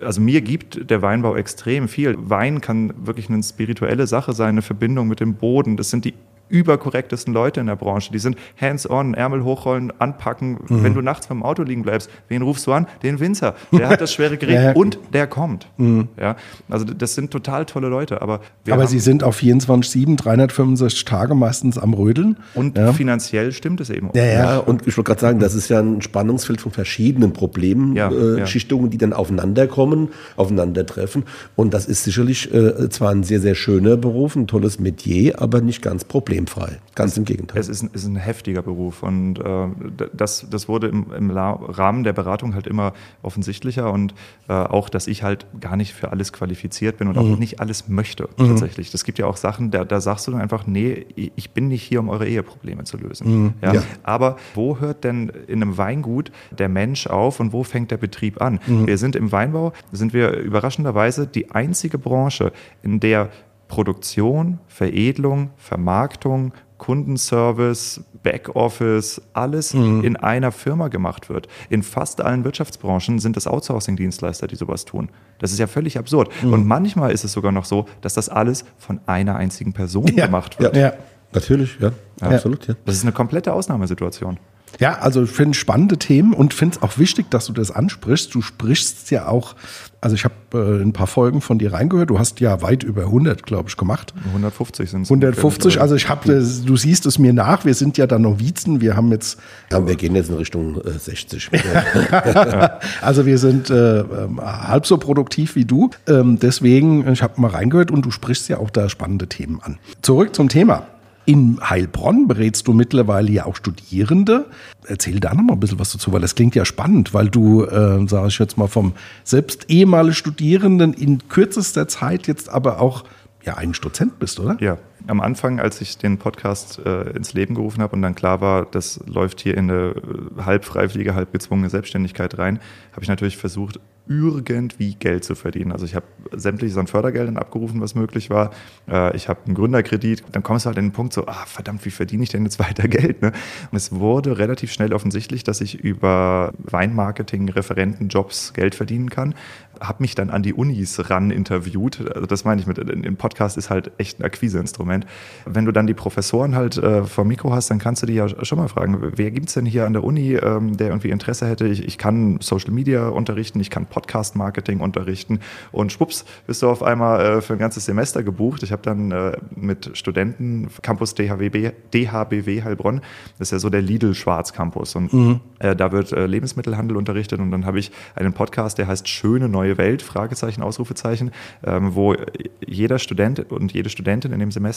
also mir gibt der Weinbau extrem viel. Wein kann wirklich eine spirituelle Sache sein, eine Verbindung mit dem Boden. Das sind die überkorrektesten Leute in der Branche. Die sind hands-on, Ärmel hochrollen, anpacken. Mhm. Wenn du nachts beim Auto liegen bleibst, wen rufst du an? Den Winzer. Der hat das schwere Gerät ja. und der kommt. Mhm. Ja, also das sind total tolle Leute. Aber, aber sie sind auf 24-7, 365 Tage meistens am Rödeln. Und ja. finanziell stimmt es eben auch. Ja, ja. und ich wollte gerade sagen, das ist ja ein Spannungsfeld von verschiedenen Problemen, ja, äh, Schichtungen, die dann aufeinander kommen, aufeinandertreffen. Und das ist sicherlich äh, zwar ein sehr, sehr schöner Beruf, ein tolles Metier, aber nicht ganz problemlos problemfrei. Ganz im Gegenteil. Es ist, ein- ist ein heftiger Beruf und äh, das, das wurde im, im Rahmen der Beratung halt immer offensichtlicher und äh, auch, dass ich halt gar nicht für alles qualifiziert bin und auch nicht alles möchte tatsächlich. Es gibt ja auch Sachen, da, da sagst du dann einfach, nee, ich bin nicht hier, um eure Eheprobleme zu lösen. Ja? Ja. Aber wo hört denn in einem Weingut der Mensch auf und wo fängt der Betrieb an? Wir sind im Weinbau, sind wir überraschenderweise die einzige Branche, in der Produktion, Veredelung, Vermarktung, Kundenservice, Backoffice, alles in einer Firma gemacht wird. In fast allen Wirtschaftsbranchen sind es Outsourcing-Dienstleister, die sowas tun. Das ist ja völlig absurd. Und manchmal ist es sogar noch so, dass das alles von einer einzigen Person Ja. gemacht wird. Ja. Natürlich, ja. Absolut, ja. Das ist eine komplette Ausnahmesituation. Ja, also ich finde spannende Themen und finde es auch wichtig, dass du das ansprichst. Du sprichst ja auch, also ich habe äh, ein paar Folgen von dir reingehört. Du hast ja weit über 100, glaube ich, gemacht. 150 sind es. 150, also ich habe, du siehst es mir nach, wir sind ja dann Novizen, wir haben jetzt, Ja, wir gehen jetzt in Richtung äh, 60. also wir sind äh, ähm, halb so produktiv wie du. Ähm, deswegen, ich habe mal reingehört und du sprichst ja auch da spannende Themen an. Zurück zum Thema. In Heilbronn berätst du mittlerweile ja auch Studierende. Erzähl da noch mal ein bisschen was dazu, weil das klingt ja spannend, weil du, äh, sage ich jetzt mal, vom selbst ehemaligen Studierenden in kürzester Zeit jetzt aber auch ja eigentlich Dozent bist, oder? Ja, am Anfang, als ich den Podcast äh, ins Leben gerufen habe und dann klar war, das läuft hier in eine äh, halb freiwillige, halb gezwungene Selbstständigkeit rein, habe ich natürlich versucht, irgendwie Geld zu verdienen. Also ich habe sämtliches an Fördergeldern abgerufen, was möglich war. Äh, ich habe einen Gründerkredit. Dann kommst du halt an den Punkt so, ah, verdammt, wie verdiene ich denn jetzt weiter Geld? Ne? Und es wurde relativ schnell offensichtlich, dass ich über Weinmarketing, Referentenjobs Geld verdienen kann. Habe mich dann an die Unis ran interviewt. Also das meine ich mit, ein Podcast ist halt echt ein Akquiseinstrument. Wenn du dann die Professoren halt äh, vor Mikro hast, dann kannst du die ja schon mal fragen, wer gibt's denn hier an der Uni, ähm, der irgendwie Interesse hätte? Ich, ich kann Social Media unterrichten, ich kann Podcast-Marketing unterrichten und schwupps, bist du auf einmal äh, für ein ganzes Semester gebucht. Ich habe dann äh, mit Studenten Campus DHWB, DHBW Heilbronn, das ist ja so der Lidl-Schwarz-Campus und äh, da wird äh, Lebensmittelhandel unterrichtet und dann habe ich einen Podcast, der heißt Schöne neue Welt, Fragezeichen, Ausrufezeichen, ähm, wo jeder Student und jede Studentin in dem Semester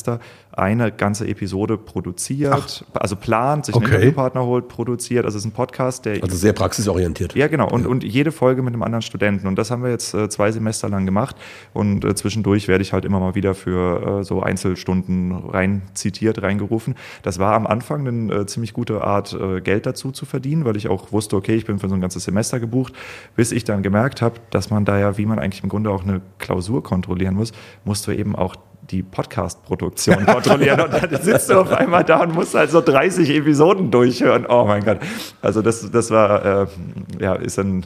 eine ganze Episode produziert, also plant, sich einen Okay. Interviewpartner holt, produziert. Also es ist ein Podcast, der Also sehr praxisorientiert. ja, genau. Und, und jede Folge mit einem anderen Studenten. Und das haben wir jetzt äh, zwei Semester lang gemacht. Und äh, zwischendurch werde ich halt immer mal wieder für äh, so Einzelstunden rein zitiert, reingerufen. Das war am Anfang eine äh, ziemlich gute Art, äh, Geld dazu zu verdienen, weil ich auch wusste, okay, ich bin für so ein ganzes Semester gebucht, bis ich dann gemerkt habe, dass man da ja, wie man eigentlich im Grunde auch eine Klausur kontrollieren muss, musst du eben auch die Podcast-Produktion kontrollieren und dann sitzt du auf einmal da und musst halt so 30 Episoden durchhören. Oh mein Gott. Also das, das war, äh, ja, ist ein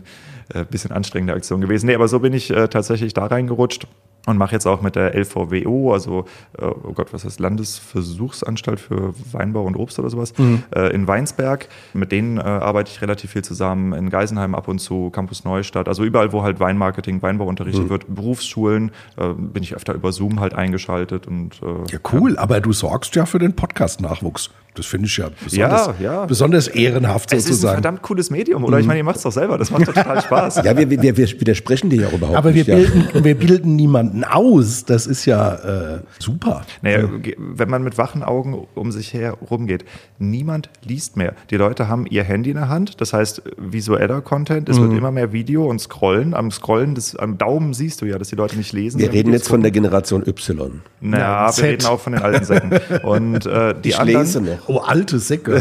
äh, bisschen anstrengende Aktion gewesen. Nee, aber so bin ich äh, tatsächlich da reingerutscht und mache jetzt auch mit der LVWO, also, äh, oh Gott, was heißt Landesversuchsanstalt für Weinbau und Obst oder sowas, äh, in Weinsberg. Mit denen äh, arbeite ich relativ viel zusammen, in Geisenheim ab und zu, Campus Neustadt, also überall, wo halt Weinmarketing, Weinbau unterrichtet wird, Berufsschulen, bin ich öfter über Zoom halt eingeschaltet und Ja, cool, aber du sorgst ja für den Podcast-Nachwuchs. Das finde ich ja besonders, Ja, ja. besonders ehrenhaft Es ist ein sozusagen. verdammt cooles Medium, oder? Ich meine, ihr macht es doch selber, das macht total Spaß. Ja, wir, wir, wir widersprechen dir ja überhaupt Aber wir nicht. ja. bilden, wir bilden niemanden aus. Das ist ja äh, super. Naja, wenn man mit wachen Augen um sich her rumgeht, niemand liest mehr. Die Leute haben ihr Handy in der Hand, das heißt visueller Content, es Mhm. wird immer mehr Video und Scrollen. Am Scrollen, des, am Daumen siehst du ja, dass die Leute nicht lesen. Wir reden jetzt von der. Generation Y. Naja, wir reden auch von den alten Säcken. Und äh, die Ich anderen, lese noch. Oh, alte Säcke.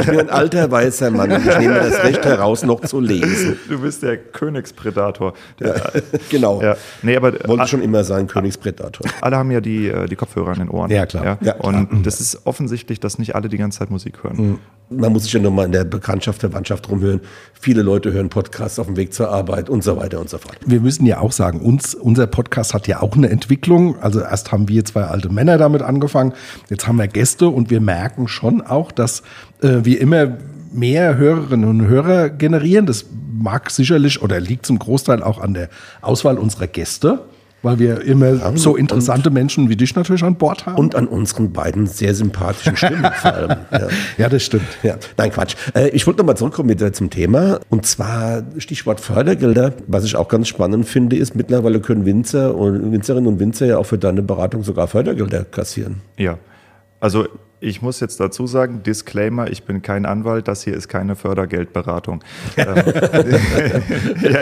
Ich bin ein alter weißer Mann und ich nehme das Recht heraus, noch zu lesen. Du bist der Königspredator. Der, Genau. ja. Nee, aber Wollte a- schon immer sein, Königspredator. alle haben ja die, äh, die Kopfhörer in den Ohren. Ja, klar. Ja, und das ist offensichtlich, dass nicht alle die ganze Zeit Musik hören. Man muss sich ja nochmal in der Bekanntschaft, Verwandtschaft rumhören. Viele Leute hören Podcasts auf dem Weg zur Arbeit und so weiter und so fort. Wir müssen ja auch sagen, uns, unser Podcast hat ja auch eine Entwicklung. Also erst haben wir zwei alte Männer damit angefangen, jetzt haben wir Gäste und wir merken schon auch, dass äh, wir immer mehr Hörerinnen und Hörer generieren. Das mag sicherlich oder liegt zum Großteil auch an der Auswahl unserer Gäste, weil wir immer so interessante Menschen wie dich natürlich an Bord haben. Und an unseren beiden sehr sympathischen Stimmen vor allem. Ja. ja, das stimmt. Ja, nein, Quatsch. Äh, ich wollte nochmal zurückkommen wieder zum Thema. Und zwar Stichwort Fördergelder. Was ich auch ganz spannend finde, ist, mittlerweile können Winzer und Winzerinnen und Winzer ja auch für deine Beratung sogar Fördergelder kassieren. Ja. Also ich muss jetzt dazu sagen, Disclaimer, ich bin kein Anwalt, das hier ist keine Fördergeldberatung. ja,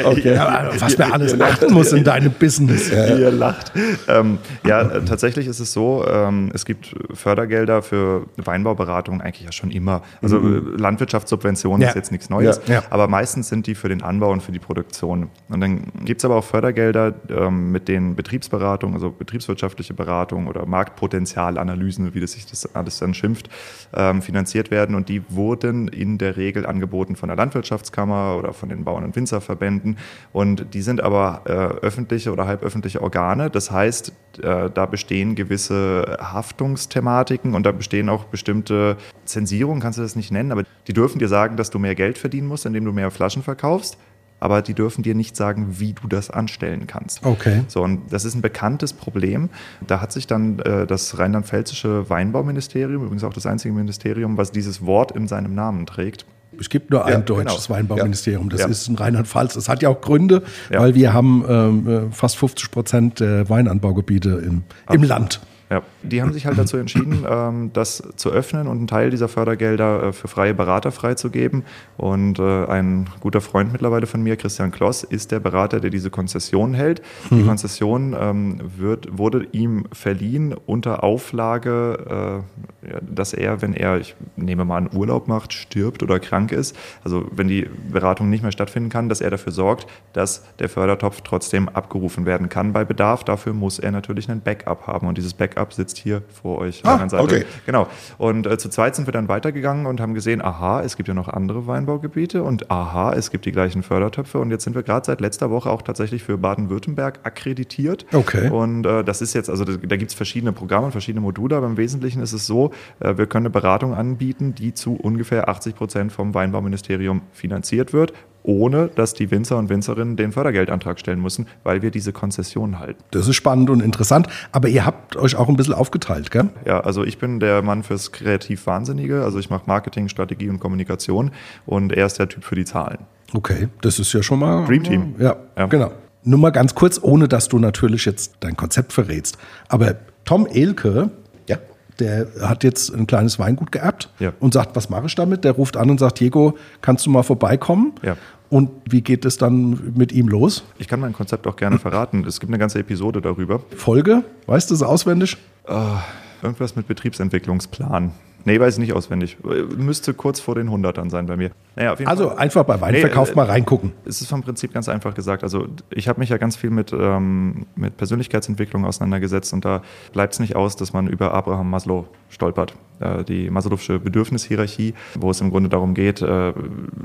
okay. ja, was man alles achten muss in deinem Business. Ja. Ihr lacht. Ähm, ja, tatsächlich ist es so, ähm, es gibt Fördergelder für Weinbauberatung eigentlich ja schon immer. Also mhm. Landwirtschaftssubventionen ja. ist jetzt nichts Neues, aber meistens sind die für den Anbau und für die Produktion. Und dann gibt es aber auch Fördergelder ähm, mit den Betriebsberatungen, also betriebswirtschaftliche Beratung oder Marktpotenzialanalysen, wie das sich das alles dann schimpft, ähm, finanziert werden. Und die wurden in der Regel angeboten von der Landwirtschaftskammer oder von den Bauern- und Winzerverbänden. Und die sind aber äh, öffentliche oder halböffentliche Organe. Das heißt, äh, da bestehen gewisse Haftungsthematiken und da bestehen auch bestimmte Zensierungen, kannst du das nicht nennen, aber die dürfen dir sagen, dass du mehr Geld verdienen musst, indem du mehr Flaschen verkaufst aber die dürfen dir nicht sagen, wie du das anstellen kannst. Okay. So, und das ist ein bekanntes Problem. Da hat sich dann äh, das rheinland-pfälzische Weinbauministerium, übrigens auch das einzige Ministerium, was dieses Wort in seinem Namen trägt, es gibt nur ein ja, deutsches genau. Weinbauministerium. Das ja. ist in Rheinland-Pfalz. Das hat ja auch Gründe, ja. weil wir haben ähm, äh, fast 50 Prozent der Weinanbaugebiete im, im Land. Ja, die haben sich halt dazu entschieden, ähm, das zu öffnen und einen Teil dieser Fördergelder äh, für freie Berater freizugeben. Und äh, ein guter Freund mittlerweile von mir, Christian Kloss, ist der Berater, der diese Konzession hält. Mhm. Die Konzession ähm, wird, wurde ihm verliehen unter Auflage, äh, dass er, wenn er, ich nehme mal an, Urlaub macht, stirbt oder krank ist, also wenn die Beratung nicht mehr stattfinden kann, dass er dafür sorgt, dass der Fördertopf trotzdem abgerufen werden kann bei Bedarf. Dafür muss er natürlich einen Backup haben. Und dieses Backup Backup sitzt hier vor euch ah, an der Seite. Okay. Genau. Und äh, zu zweit sind wir dann weitergegangen und haben gesehen, aha, es gibt ja noch andere Weinbaugebiete und aha, es gibt die gleichen Fördertöpfe. Und jetzt sind wir gerade seit letzter Woche auch tatsächlich für Baden-Württemberg akkreditiert. Okay. Und äh, das ist jetzt, also da, da gibt es verschiedene Programme und verschiedene Module, aber im Wesentlichen ist es so, äh, wir können eine Beratung anbieten, die zu ungefähr 80 Prozent vom Weinbauministerium finanziert wird ohne dass die Winzer und Winzerinnen den Fördergeldantrag stellen müssen, weil wir diese Konzession halten. Das ist spannend und interessant, aber ihr habt euch auch ein bisschen aufgeteilt, gell? Ja, also ich bin der Mann fürs kreativ Wahnsinnige, also ich mache Marketing, Strategie und Kommunikation und er ist der Typ für die Zahlen. Okay, das ist ja schon mal Dream Team. Ja, ja. genau. Nur mal ganz kurz, ohne dass du natürlich jetzt dein Konzept verrätst, aber Tom Elke, ja. der hat jetzt ein kleines Weingut geerbt ja. und sagt, was mache ich damit? Der ruft an und sagt, Diego, kannst du mal vorbeikommen? Ja. Und wie geht es dann mit ihm los? Ich kann mein Konzept auch gerne verraten. Es gibt eine ganze Episode darüber. Folge? Weißt du es auswendig? Uh, irgendwas mit Betriebsentwicklungsplan. Nee, weiß ich nicht auswendig. Müsste kurz vor den 100ern sein bei mir. Naja, also Fall. einfach bei Weinverkauf nee, äh, mal reingucken. Es ist vom Prinzip ganz einfach gesagt. Also ich habe mich ja ganz viel mit, ähm, mit Persönlichkeitsentwicklung auseinandergesetzt und da bleibt es nicht aus, dass man über Abraham Maslow stolpert. Äh, die Maslow'sche Bedürfnishierarchie, wo es im Grunde darum geht, äh,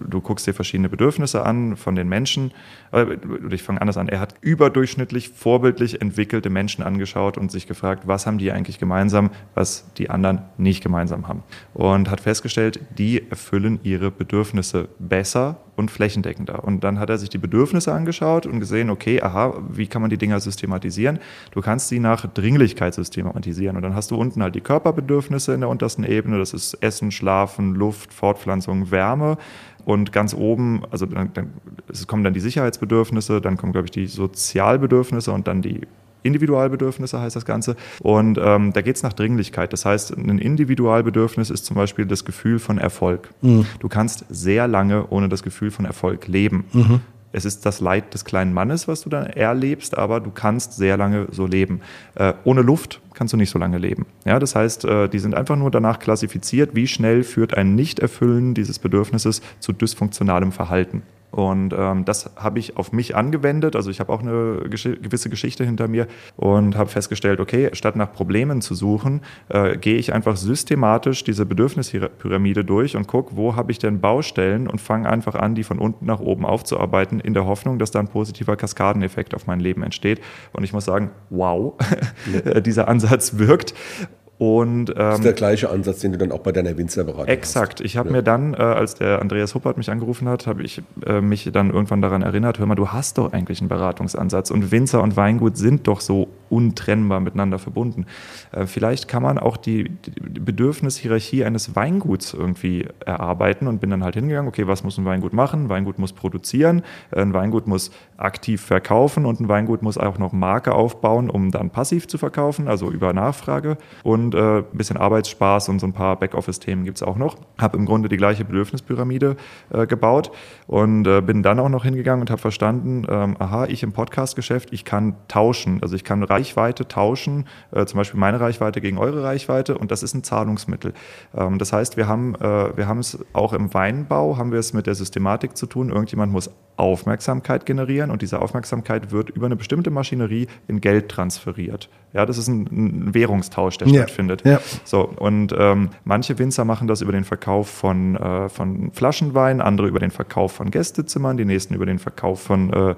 du guckst dir verschiedene Bedürfnisse an von den Menschen. Äh, ich fange anders an. Er hat überdurchschnittlich, vorbildlich entwickelte Menschen angeschaut und sich gefragt, was haben die eigentlich gemeinsam, was die anderen nicht gemeinsam haben. Und hat festgestellt, die erfüllen ihre Bedürfnisse besser und flächendeckender. Und dann hat er sich die Bedürfnisse angeschaut und gesehen, okay, aha, wie kann man die Dinger systematisieren? Du kannst sie nach Dringlichkeit systematisieren. Und dann hast du unten halt die Körperbedürfnisse in der untersten Ebene, das ist Essen, Schlafen, Luft, Fortpflanzung, Wärme. Und ganz oben, also dann, dann es kommen dann die Sicherheitsbedürfnisse, dann kommen, glaube ich, die Sozialbedürfnisse und dann die Individualbedürfnisse heißt das Ganze. Und ähm, da geht es nach Dringlichkeit. Das heißt, ein Individualbedürfnis ist zum Beispiel das Gefühl von Erfolg. Mhm. Du kannst sehr lange ohne das Gefühl von Erfolg leben. Mhm. Es ist das Leid des kleinen Mannes, was du dann erlebst, aber du kannst sehr lange so leben. Äh, ohne Luft kannst du nicht so lange leben. Ja, das heißt, äh, die sind einfach nur danach klassifiziert, wie schnell führt ein Nichterfüllen dieses Bedürfnisses zu dysfunktionalem Verhalten. Und ähm, das habe ich auf mich angewendet. Also ich habe auch eine gesch gewisse Geschichte hinter mir und habe festgestellt, okay, statt nach Problemen zu suchen, äh, gehe ich einfach systematisch diese Bedürfnispyramide durch und gucke, wo habe ich denn Baustellen und fange einfach an, die von unten nach oben aufzuarbeiten, in der Hoffnung, dass da ein positiver Kaskadeneffekt auf mein Leben entsteht. Und ich muss sagen, wow, dieser Ansatz wirkt. Und, ähm, das ist der gleiche Ansatz, den du dann auch bei deiner Winzerberatung Exakt. Hast. Ich habe ja. mir dann, äh, als der Andreas Huppert mich angerufen hat, habe ich äh, mich dann irgendwann daran erinnert, hör mal, du hast doch eigentlich einen Beratungsansatz und Winzer und Weingut sind doch so untrennbar miteinander verbunden. Äh, vielleicht kann man auch die, die Bedürfnishierarchie eines Weinguts irgendwie erarbeiten und bin dann halt hingegangen, okay, was muss ein Weingut machen? Ein Weingut muss produzieren, äh, ein Weingut muss aktiv verkaufen und ein Weingut muss auch noch Marke aufbauen, um dann passiv zu verkaufen, also über Nachfrage. Und und äh, ein bisschen Arbeitsspaß und so ein paar Backoffice-Themen gibt es auch noch. Habe im Grunde die gleiche Bedürfnispyramide äh, gebaut und äh, bin dann auch noch hingegangen und habe verstanden, ähm, aha, ich im Podcast-Geschäft, ich kann tauschen. Also ich kann Reichweite tauschen, äh, zum Beispiel meine Reichweite gegen eure Reichweite und das ist ein Zahlungsmittel. Ähm, das heißt, wir haben, äh, wir haben es auch im Weinbau, haben wir es mit der Systematik zu tun. Irgendjemand muss Aufmerksamkeit generieren und diese Aufmerksamkeit wird über eine bestimmte Maschinerie in Geld transferiert. Ja, das ist ein, ein Währungstausch, der ja. stattfindet. Ja. So, und ähm, manche Winzer machen das über den Verkauf von, äh, von Flaschenwein, andere über den Verkauf von Gästezimmern, die nächsten über den Verkauf von äh,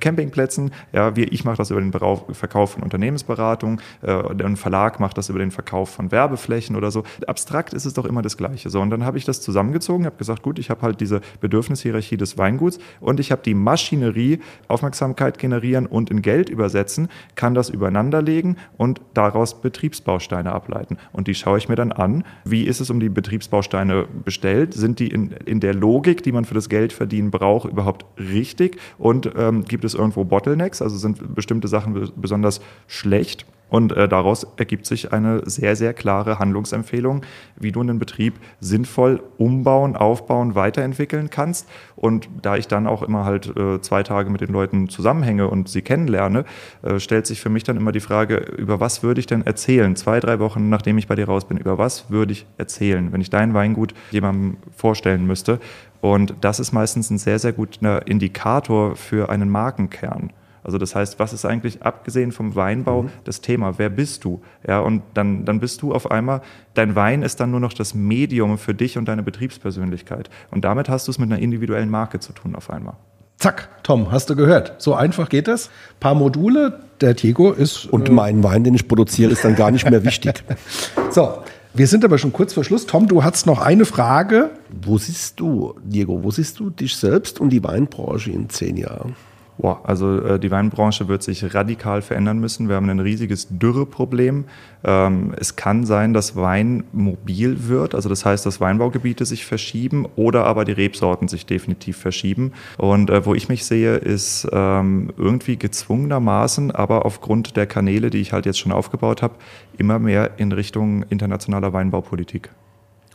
Campingplätzen. Ja, wir, ich mache das über den Verkauf von Unternehmensberatung, äh, ein Verlag macht das über den Verkauf von Werbeflächen oder so. Abstrakt ist es doch immer das Gleiche. So, und dann habe ich das zusammengezogen, habe gesagt, gut, ich habe halt diese Bedürfnishierarchie des Weinguts und ich habe die Maschinerie Aufmerksamkeit generieren und in Geld übersetzen, kann das übereinanderlegen und daraus Betriebsbausteine ableiten. Und die schaue ich mir dann an. Wie ist es um die Betriebsbausteine bestellt? Sind die in, in der Logik, die man für das Geldverdienen braucht, überhaupt richtig? Und ähm, gibt es irgendwo Bottlenecks? Also sind bestimmte Sachen besonders schlecht? Und äh, daraus ergibt sich eine sehr, sehr klare Handlungsempfehlung, wie du einen Betrieb sinnvoll umbauen, aufbauen, weiterentwickeln kannst. Und da ich dann auch immer halt äh, zwei Tage mit den Leuten zusammenhänge und sie kennenlerne, äh, stellt sich für mich dann immer die Frage, über was würde ich denn erzählen, zwei, drei Wochen nachdem ich bei dir raus bin, über was würde ich erzählen, wenn ich dein Weingut jemandem vorstellen müsste. Und das ist meistens ein sehr, sehr guter Indikator für einen Markenkern. Also das heißt, was ist eigentlich abgesehen vom Weinbau mhm. das Thema? Wer bist du? Ja, und dann, dann bist du auf einmal, dein Wein ist dann nur noch das Medium für dich und deine Betriebspersönlichkeit. Und damit hast du es mit einer individuellen Marke zu tun auf einmal. Zack, Tom, hast du gehört? So einfach geht das. Paar Module, der Diego ist. Und äh, mein Wein, den ich produziere, ist dann gar nicht mehr wichtig. so, wir sind aber schon kurz vor Schluss. Tom, du hast noch eine Frage. Wo siehst du, Diego, wo siehst du dich selbst und die Weinbranche in zehn Jahren? Wow, also äh, die Weinbranche wird sich radikal verändern müssen. Wir haben ein riesiges Dürreproblem. Ähm, es kann sein, dass Wein mobil wird, also das heißt, dass Weinbaugebiete sich verschieben oder aber die Rebsorten sich definitiv verschieben. Und äh, wo ich mich sehe, ist ähm, irgendwie gezwungenermaßen, aber aufgrund der Kanäle, die ich halt jetzt schon aufgebaut habe, immer mehr in Richtung internationaler Weinbaupolitik.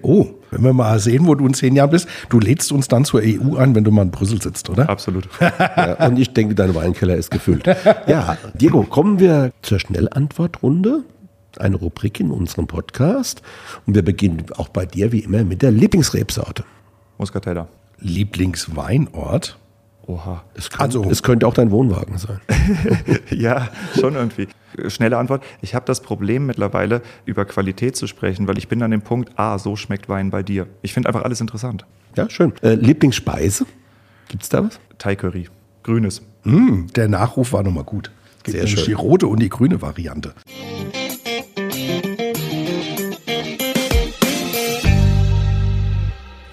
Oh, wenn wir mal sehen, wo du in zehn Jahren bist. Du lädst uns dann zur EU an, wenn du mal in Brüssel sitzt, oder? Absolut. ja, und ich denke, dein Weinkeller ist gefüllt. Ja, Diego, kommen wir zur Schnellantwortrunde. Eine Rubrik in unserem Podcast. Und wir beginnen auch bei dir wie immer mit der Lieblingsrebsorte. Muscatella. Lieblingsweinort? Oha. Es, kann, also, es könnte auch dein Wohnwagen sein. ja, schon irgendwie. Schnelle Antwort. Ich habe das Problem mittlerweile, über Qualität zu sprechen, weil ich bin an dem Punkt, ah, so schmeckt Wein bei dir. Ich finde einfach alles interessant. Ja, schön. Äh, Lieblingsspeise? Gibt es da was? Thai Curry. Grünes. Mm, der Nachruf war nochmal gut. Gibt Sehr schön. Die rote und die grüne Variante.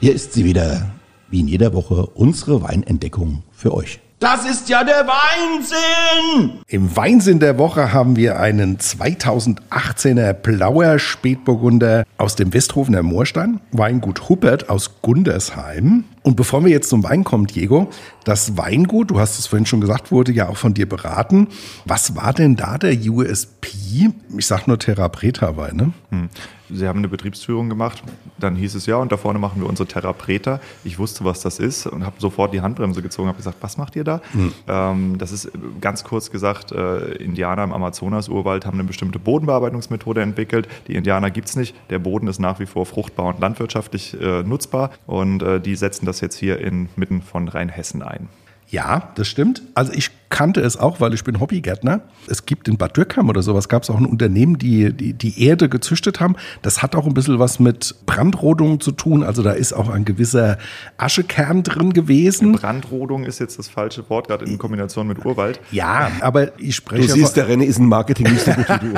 Hier ist sie wieder, wie in jeder Woche, unsere Weinentdeckung für euch. Das ist ja der Weinsinn! Im Weinsinn der Woche haben wir einen 2018er blauer Spätburgunder aus dem Westhofener Moorstein, Weingut Huppert aus Gundersheim. Und bevor wir jetzt zum Wein kommen, Diego, das Weingut, du hast es vorhin schon gesagt, wurde ja auch von dir beraten. Was war denn da der USP? Ich sag nur Terra Preta Wein, ne? Hm. Sie haben eine Betriebsführung gemacht, dann hieß es ja, und da vorne machen wir unsere Terra Preta. Ich wusste, was das ist und habe sofort die Handbremse gezogen, habe gesagt, was macht ihr da? Mhm. Ähm, das ist ganz kurz gesagt, äh, Indianer im Amazonas-Urwald haben eine bestimmte Bodenbearbeitungsmethode entwickelt. Die Indianer gibt es nicht. Der Boden ist nach wie vor fruchtbar und landwirtschaftlich äh, nutzbar und äh, die setzen das jetzt hier inmitten von Rheinhessen ein. Ja, das stimmt. Also ich kannte es auch, weil ich bin Hobbygärtner. Es gibt in Bad Dürkheim oder sowas, gab es auch ein Unternehmen, die, die die Erde gezüchtet haben. Das hat auch ein bisschen was mit Brandrodung zu tun. Also da ist auch ein gewisser Aschekern drin gewesen. Brandrodung ist jetzt das falsche Wort, gerade in Kombination mit Urwald. Ja, aber ich spreche... Du siehst, der René ist ein Marketing nicht so gut wie du.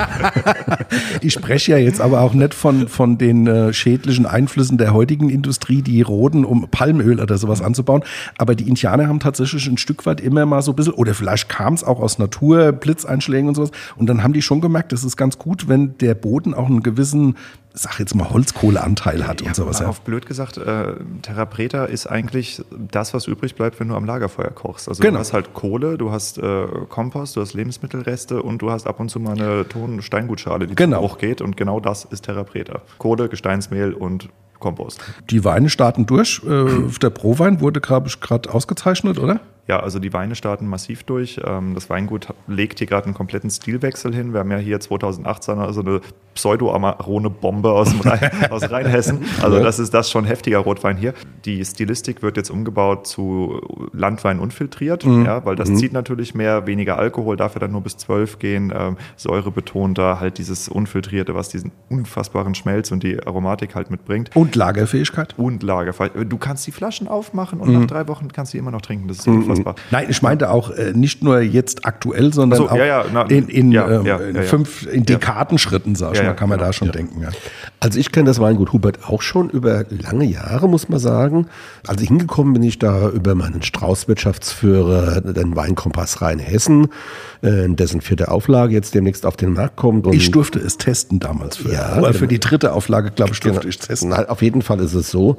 ich spreche ja jetzt aber auch nicht von, von den äh, schädlichen Einflüssen der heutigen Industrie, die roden, um Palmöl oder sowas anzubauen. Aber die Indianer haben tatsächlich ein Stück weit immer mal so ein bisschen, oder vielleicht kam es auch aus Natur, Blitzeinschlägen und sowas. Und dann haben die schon gemerkt, es ist ganz gut, wenn der Boden auch einen gewissen, sag jetzt mal, Holzkohleanteil hat Ja, und sowas. mal Ja. Auf blöd gesagt, äh, Terra Preta ist eigentlich das, was übrig bleibt, wenn du am Lagerfeuer kochst. Also Genau. du hast halt Kohle, du hast äh, Kompost, du hast Lebensmittelreste und du hast ab und zu mal eine Ton- und Steingutschale, die Genau. zum Bruch geht. Und genau das ist Terra Preta. Kohle, Gesteinsmehl und Kompost. Die Weine starten durch. Äh, der Prowein wurde, glaube ich, gerade ausgezeichnet, oder? Ja, also die Weine starten massiv durch. Ähm, Das Weingut legt hier gerade einen kompletten Stilwechsel hin. Wir haben ja hier 2018 also eine Pseudo-Amarone-Bombe aus, aus Rheinhessen. Also das ist das schon heftiger Rotwein hier. Die Stilistik wird jetzt umgebaut zu Landwein unfiltriert, ja, weil das zieht natürlich mehr, weniger Alkohol, dafür dann nur bis 12 gehen, ähm, säurebetonter, halt dieses Unfiltrierte, was diesen unfassbaren Schmelz und die Aromatik halt mitbringt. Und Lagerfähigkeit? Und Lagerfall. Du kannst die Flaschen aufmachen und nach drei Wochen kannst du die immer noch trinken. Das ist unfassbar. Nein, ich meinte auch äh, nicht nur jetzt aktuell, sondern so, auch ja, ja, na, in, in, ja, ähm, ja, in fünf, in Dekadenschritten, sag ich Ja, mal, kann man genau, da schon ja. denken. Ja. Also ich kenne das Weingut Hubert auch schon über lange Jahre, muss man sagen. Also hingekommen bin ich da über meinen Strauß-Wirtschaftsführer, den Weinkompass Rheinhessen, äh, dessen vierte Auflage jetzt demnächst auf den Markt kommt. Und Ich durfte es testen damals für, Ja, oder genau. für die dritte Auflage, glaube ich, durfte ich es testen. Na, auf jeden Fall ist es so,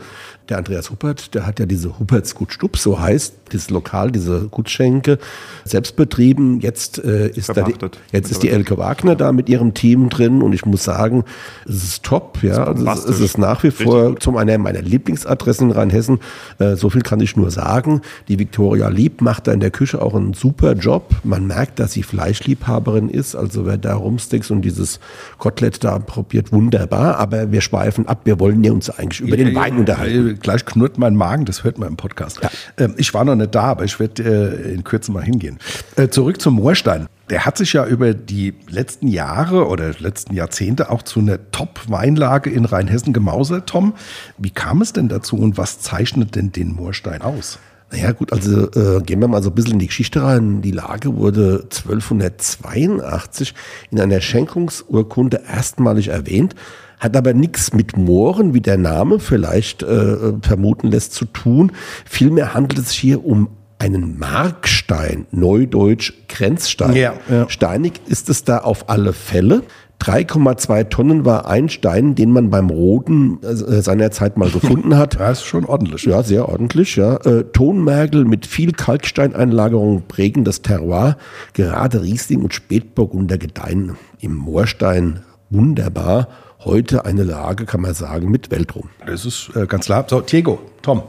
der Andreas Huppert, der hat ja diese Hupperts Gut Stupp, so heißt dieses Lokal, diese Gutschenke, selbst betrieben. Jetzt äh, ist da die, jetzt ist die Elke Wagner da mit ihrem Team drin und ich muss sagen, es ist top, ja. Also es, es ist nach wie vor Richtig zum einer meiner Lieblingsadressen in Rheinhessen. Äh, so viel kann ich nur sagen. Die Viktoria Lieb macht da in der Küche auch einen super Job. Man merkt, dass sie Fleischliebhaberin ist. Also wer da Rumsticks und dieses Kotelett da probiert, wunderbar. Aber wir schweifen ab. Wir wollen ja uns eigentlich über den Wein unterhalten. Äh, Gleich knurrt mein Magen, das hört man im Podcast. Ähm, ich war noch nicht da, aber ich werde äh, in Kürze mal hingehen. Äh, zurück zum Moorstein. Der hat sich ja über die letzten Jahre oder letzten Jahrzehnte auch zu einer Top-Weinlage in Rheinhessen gemausert, Tom. Wie kam es denn dazu und was zeichnet denn den Moorstein aus? Naja gut, also äh, gehen wir mal so ein bisschen in die Geschichte rein. Die Lage wurde 1282 in einer Schenkungsurkunde erstmalig erwähnt, hat aber nichts mit Mooren, wie der Name vielleicht äh, vermuten lässt, zu tun. Vielmehr handelt es sich hier um einen Markstein, neudeutsch Grenzstein. Ja, ja. Steinig ist es da auf alle Fälle. 3,2 Tonnen war ein Stein, den man beim Roden äh, seinerzeit mal gefunden hat. Das ist schon ordentlich. Ja, sehr ordentlich, ja. Äh, Tonmergel mit viel Kalksteineinlagerung prägen das Terroir. Gerade Riesling und Spätburgunder gedeihen im Moorstein wunderbar. Heute eine Lage, kann man sagen, mit Weltruhm. Das ist äh, ganz klar. So, Diego, Tom,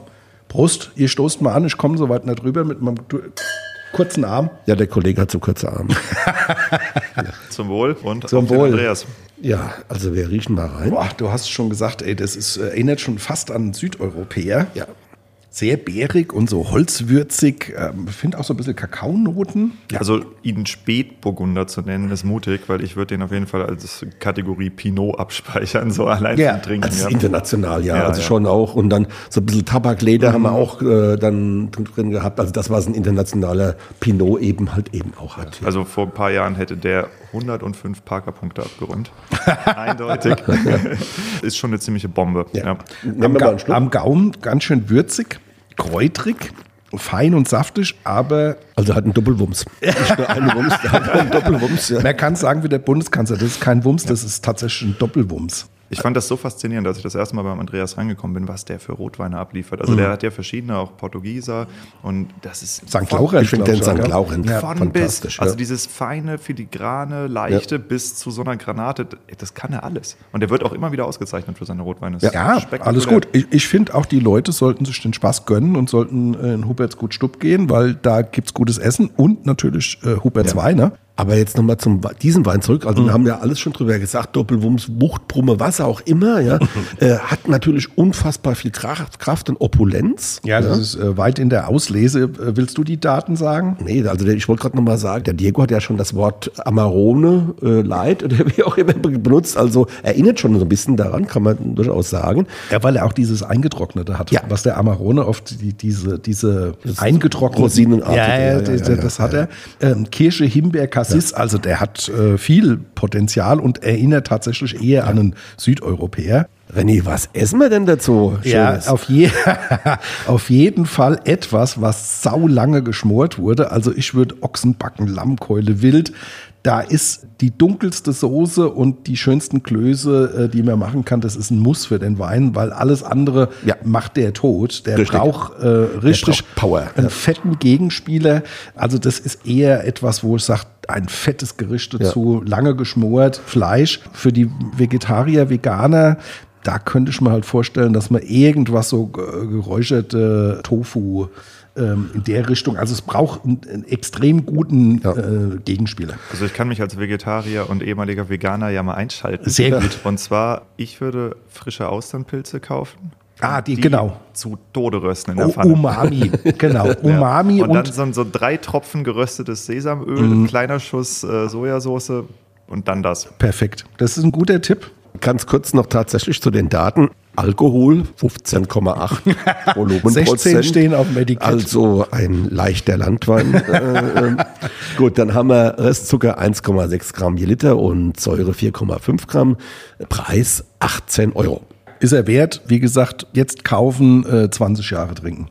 Prost, ihr stoßt mal an. Ich komme soweit nicht rüber mit meinem du- kurzen Arm. Ja, der Kollege hat so kurze Arme. Zum Wohl und Zum Wohl. Andreas. ja, also wir riechen mal rein. Boah, du hast schon gesagt, ey, das ist, äh, erinnert schon fast an Südeuropäer. Ja. Sehr bärig und so holzwürzig. Ähm, finde auch so ein bisschen Kakaonoten. Also ihn Spätburgunder zu nennen, ist mutig, weil ich würde den auf jeden Fall als Kategorie Pinot abspeichern, so allein Ja, zum Trinken. Das ist ja. international, ja, Ja, also ja. schon auch. Und dann so ein bisschen Tabakleder haben wir auch äh, dann drin gehabt. Also das, was ein internationaler Pinot eben halt eben auch hat. ja. Also vor ein paar Jahren hätte der 105 Parker-Punkte abgeräumt. Eindeutig. ist schon eine ziemliche Bombe. Ja. Ja. Am, Ga am Gaumen ganz schön würzig, kräutrig, fein und saftig, aber Also hat einen Doppelwumms. Nicht nur einen Wumms, der hat einen Doppelwumms. Ja. man kann sagen wie der Bundeskanzler, das ist kein Wumms, das ist tatsächlich ein Doppelwumms. Ich fand das so faszinierend, als ich das erste Mal beim Andreas reingekommen bin, was der für Rotweine abliefert. Mhm. Also der hat ja verschiedene, auch Portugieser und das ist St. Laurent, Ich finde den St. Laurent Ja, von fantastisch. bis, also ja. dieses feine, filigrane, leichte bis zu so einer Granate, das kann er alles. Und der wird auch immer wieder ausgezeichnet für seine Rotweine. Das ist Ja, spektakulär. alles gut. Ich, ich finde auch, die Leute sollten sich den Spaß gönnen und sollten äh, in Huberts Gut Stupp gehen, weil da gibt's gutes Essen und natürlich äh, Huberts Weine. Aber jetzt nochmal zum diesem Wein zurück. Also wir haben ja alles schon drüber gesagt, Doppelwumms, Wucht, Brumme, was auch immer. Ja, äh, hat natürlich unfassbar viel Kraft, Kraft und Opulenz. Ja, das ist äh, weit in der Auslese. Äh, willst du die Daten sagen? Nee, also der, ich wollte gerade nochmal sagen, der Diego hat ja schon das Wort Amarone äh, Light oder wie auch immer benutzt. Also erinnert schon so ein bisschen daran, kann man durchaus sagen. Ja, weil er auch dieses Eingetrocknete hat, Ja. was der Amarone oft die, diese, diese eingetrockneten Rosinenartige, Ja, ja, ja, ja, das, ja, ja, hat er. Ähm, Kirsche, Himbeer, Cassis, also der hat äh, viel Potenzial und erinnert tatsächlich eher an einen Südeuropäer. René, was essen wir denn dazu? Ja, Schönes? auf, je auf jeden Fall etwas, was saulange geschmort wurde. Also ich würde Ochsenbacken, Lammkeule, Wild. Da ist die dunkelste Soße und die schönsten Klöße, äh, die man machen kann. Das ist ein Muss für den Wein, weil alles andere Ja. macht der tot. Der Richtig. braucht äh, richtig braucht Power, einen ja. fetten Gegenspieler. Also das ist eher etwas, wo ich sage, ein fettes Gericht dazu, lange geschmort, Fleisch. Für die Vegetarier, Veganer, da könnte ich mir halt vorstellen, dass man irgendwas so äh, geräucherte Tofu ähm, in der Richtung, also es braucht einen, einen extrem guten äh, Gegenspieler. Also ich kann mich als Vegetarier und ehemaliger Veganer ja mal einschalten. Sehr gut. Und zwar, ich würde frische Austernpilze kaufen. Ah, die- genau. Zu Tode rösten in der Oh, Pfanne. Umami, genau. Ja. Umami und, und, dann so, so drei Tropfen geröstetes Sesamöl, Mhm. ein kleiner Schuss äh, Sojasauce und dann das. perfekt. Das ist ein guter Tipp. Ganz kurz noch tatsächlich zu den Daten. Alkohol 15,8 Volumenprozent. 16 stehen auf dem Etikett. Also ein leichter Landwein. äh, ähm, gut, dann haben wir Restzucker 1,6 Gramm je Liter und Säure 4,5 Gramm. Preis 18 Euro. Ist er wert, wie gesagt, jetzt kaufen, äh, 20 Jahre trinken.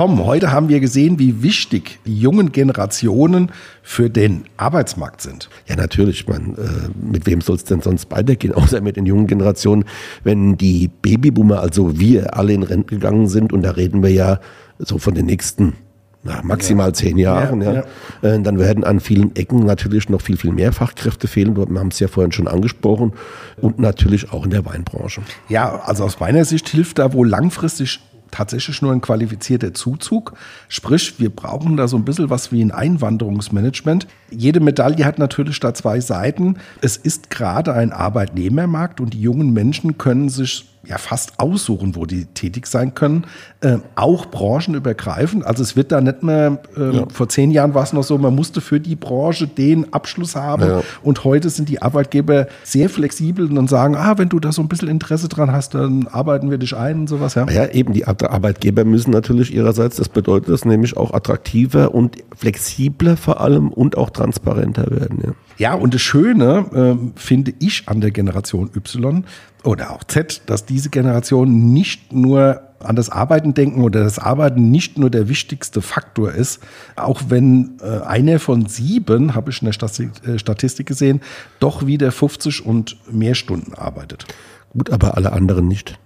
Tom, heute haben wir gesehen, wie wichtig die jungen Generationen für den Arbeitsmarkt sind. Ja, natürlich. Man, äh, mit wem soll es denn sonst weitergehen, außer mit den jungen Generationen, wenn die Babyboomer, also wir, alle in Rente gegangen sind und da reden wir ja so von den nächsten na, maximal zehn Jahren, Ja, ja, Äh, dann werden an vielen Ecken natürlich noch viel, viel mehr Fachkräfte fehlen. Wir haben es ja vorhin schon angesprochen und natürlich auch in der Weinbranche. Ja, also aus meiner Sicht hilft da wohl langfristig tatsächlich nur ein qualifizierter Zuzug. Sprich, wir brauchen da so ein bisschen was wie ein Einwanderungsmanagement. Jede Medaille hat natürlich da zwei Seiten. Es ist gerade ein Arbeitnehmermarkt und die jungen Menschen können sich ja fast aussuchen, wo die tätig sein können, äh, auch branchenübergreifend. Also es wird da nicht mehr, äh, vor zehn Jahren war es noch so, man musste für die Branche den Abschluss haben Ja. und heute sind die Arbeitgeber sehr flexibel und sagen, ah, wenn du da so ein bisschen Interesse dran hast, dann arbeiten wir dich ein und sowas. Ja. Ja, eben die Ar- Arbeitgeber müssen natürlich ihrerseits, das bedeutet das nämlich auch attraktiver und flexibler vor allem und auch transparenter werden. Ja. Ja, und das Schöne ähm, finde ich an der Generation Y oder auch Z, dass diese Generation nicht nur an das Arbeiten denken oder das Arbeiten nicht nur der wichtigste Faktor ist, auch wenn äh, einer von sieben, habe ich in der Statistik, äh, Statistik gesehen, doch wieder 50 und mehr Stunden arbeitet. Gut, aber alle anderen nicht.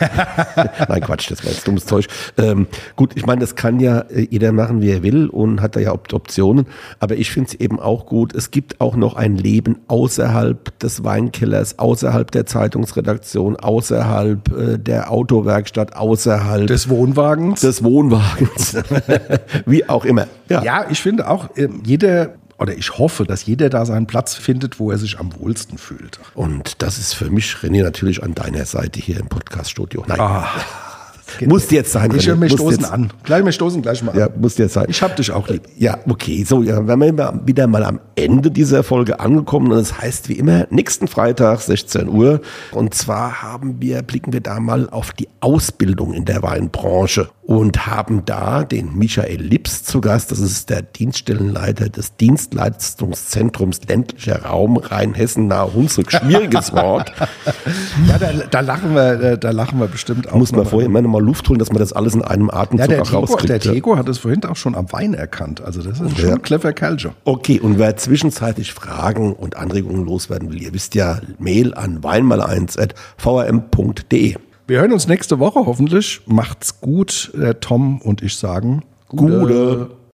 Nein, Quatsch, das war jetzt dummes Zeug. Ähm, gut, ich meine, das kann ja äh, jeder machen, wie er will und hat da ja Op Optionen. Aber ich finde es eben auch gut, es gibt auch noch ein Leben außerhalb des Weinkellers, außerhalb der Zeitungsredaktion, außerhalb äh, der Autowerkstatt, außerhalb Des Wohnwagens. des Wohnwagens. wie auch immer. Ja. Ja, ich finde auch, ähm, jeder, oder ich hoffe, dass jeder da seinen Platz findet, wo er sich am wohlsten fühlt. Und das ist für mich, René, natürlich an deiner Seite hier im Podcaststudio. Nein, Ah, muss jetzt sein. ich wir stoßen jetzt- an. Gleich, wir stoßen gleich mal an. Ja, muss jetzt sein. Ich hab dich auch lieb. Ja, okay. So, ja, wenn wir mal- wieder mal am Ende dieser Folge angekommen und das heißt wie immer nächsten Freitag 16 Uhr und zwar haben wir blicken wir da mal auf die Ausbildung in der Weinbranche und haben da den Michael Lips zu Gast. Das ist der Dienststellenleiter des Dienstleistungszentrums ländlicher Raum Rheinhessen nahe Hunsrück. Schwieriges Wort. Ja, da, da lachen wir, äh, da lachen wir bestimmt auch. Muss man vorher immer noch mal Luft holen, dass man das alles in einem Ja, Atemzug der auch Tego, rauskriegt. der ja. Tego hat es vorhin auch schon am Wein erkannt. Also das ist schon Ja. ein clever Kerlchen. Okay, und wer zwischenzeitlich Fragen und Anregungen loswerden will, ihr wisst ja, Mail an weinmal1.vrm.de. Wir hören uns nächste Woche hoffentlich. Macht's gut. Der Tom und ich sagen Gute.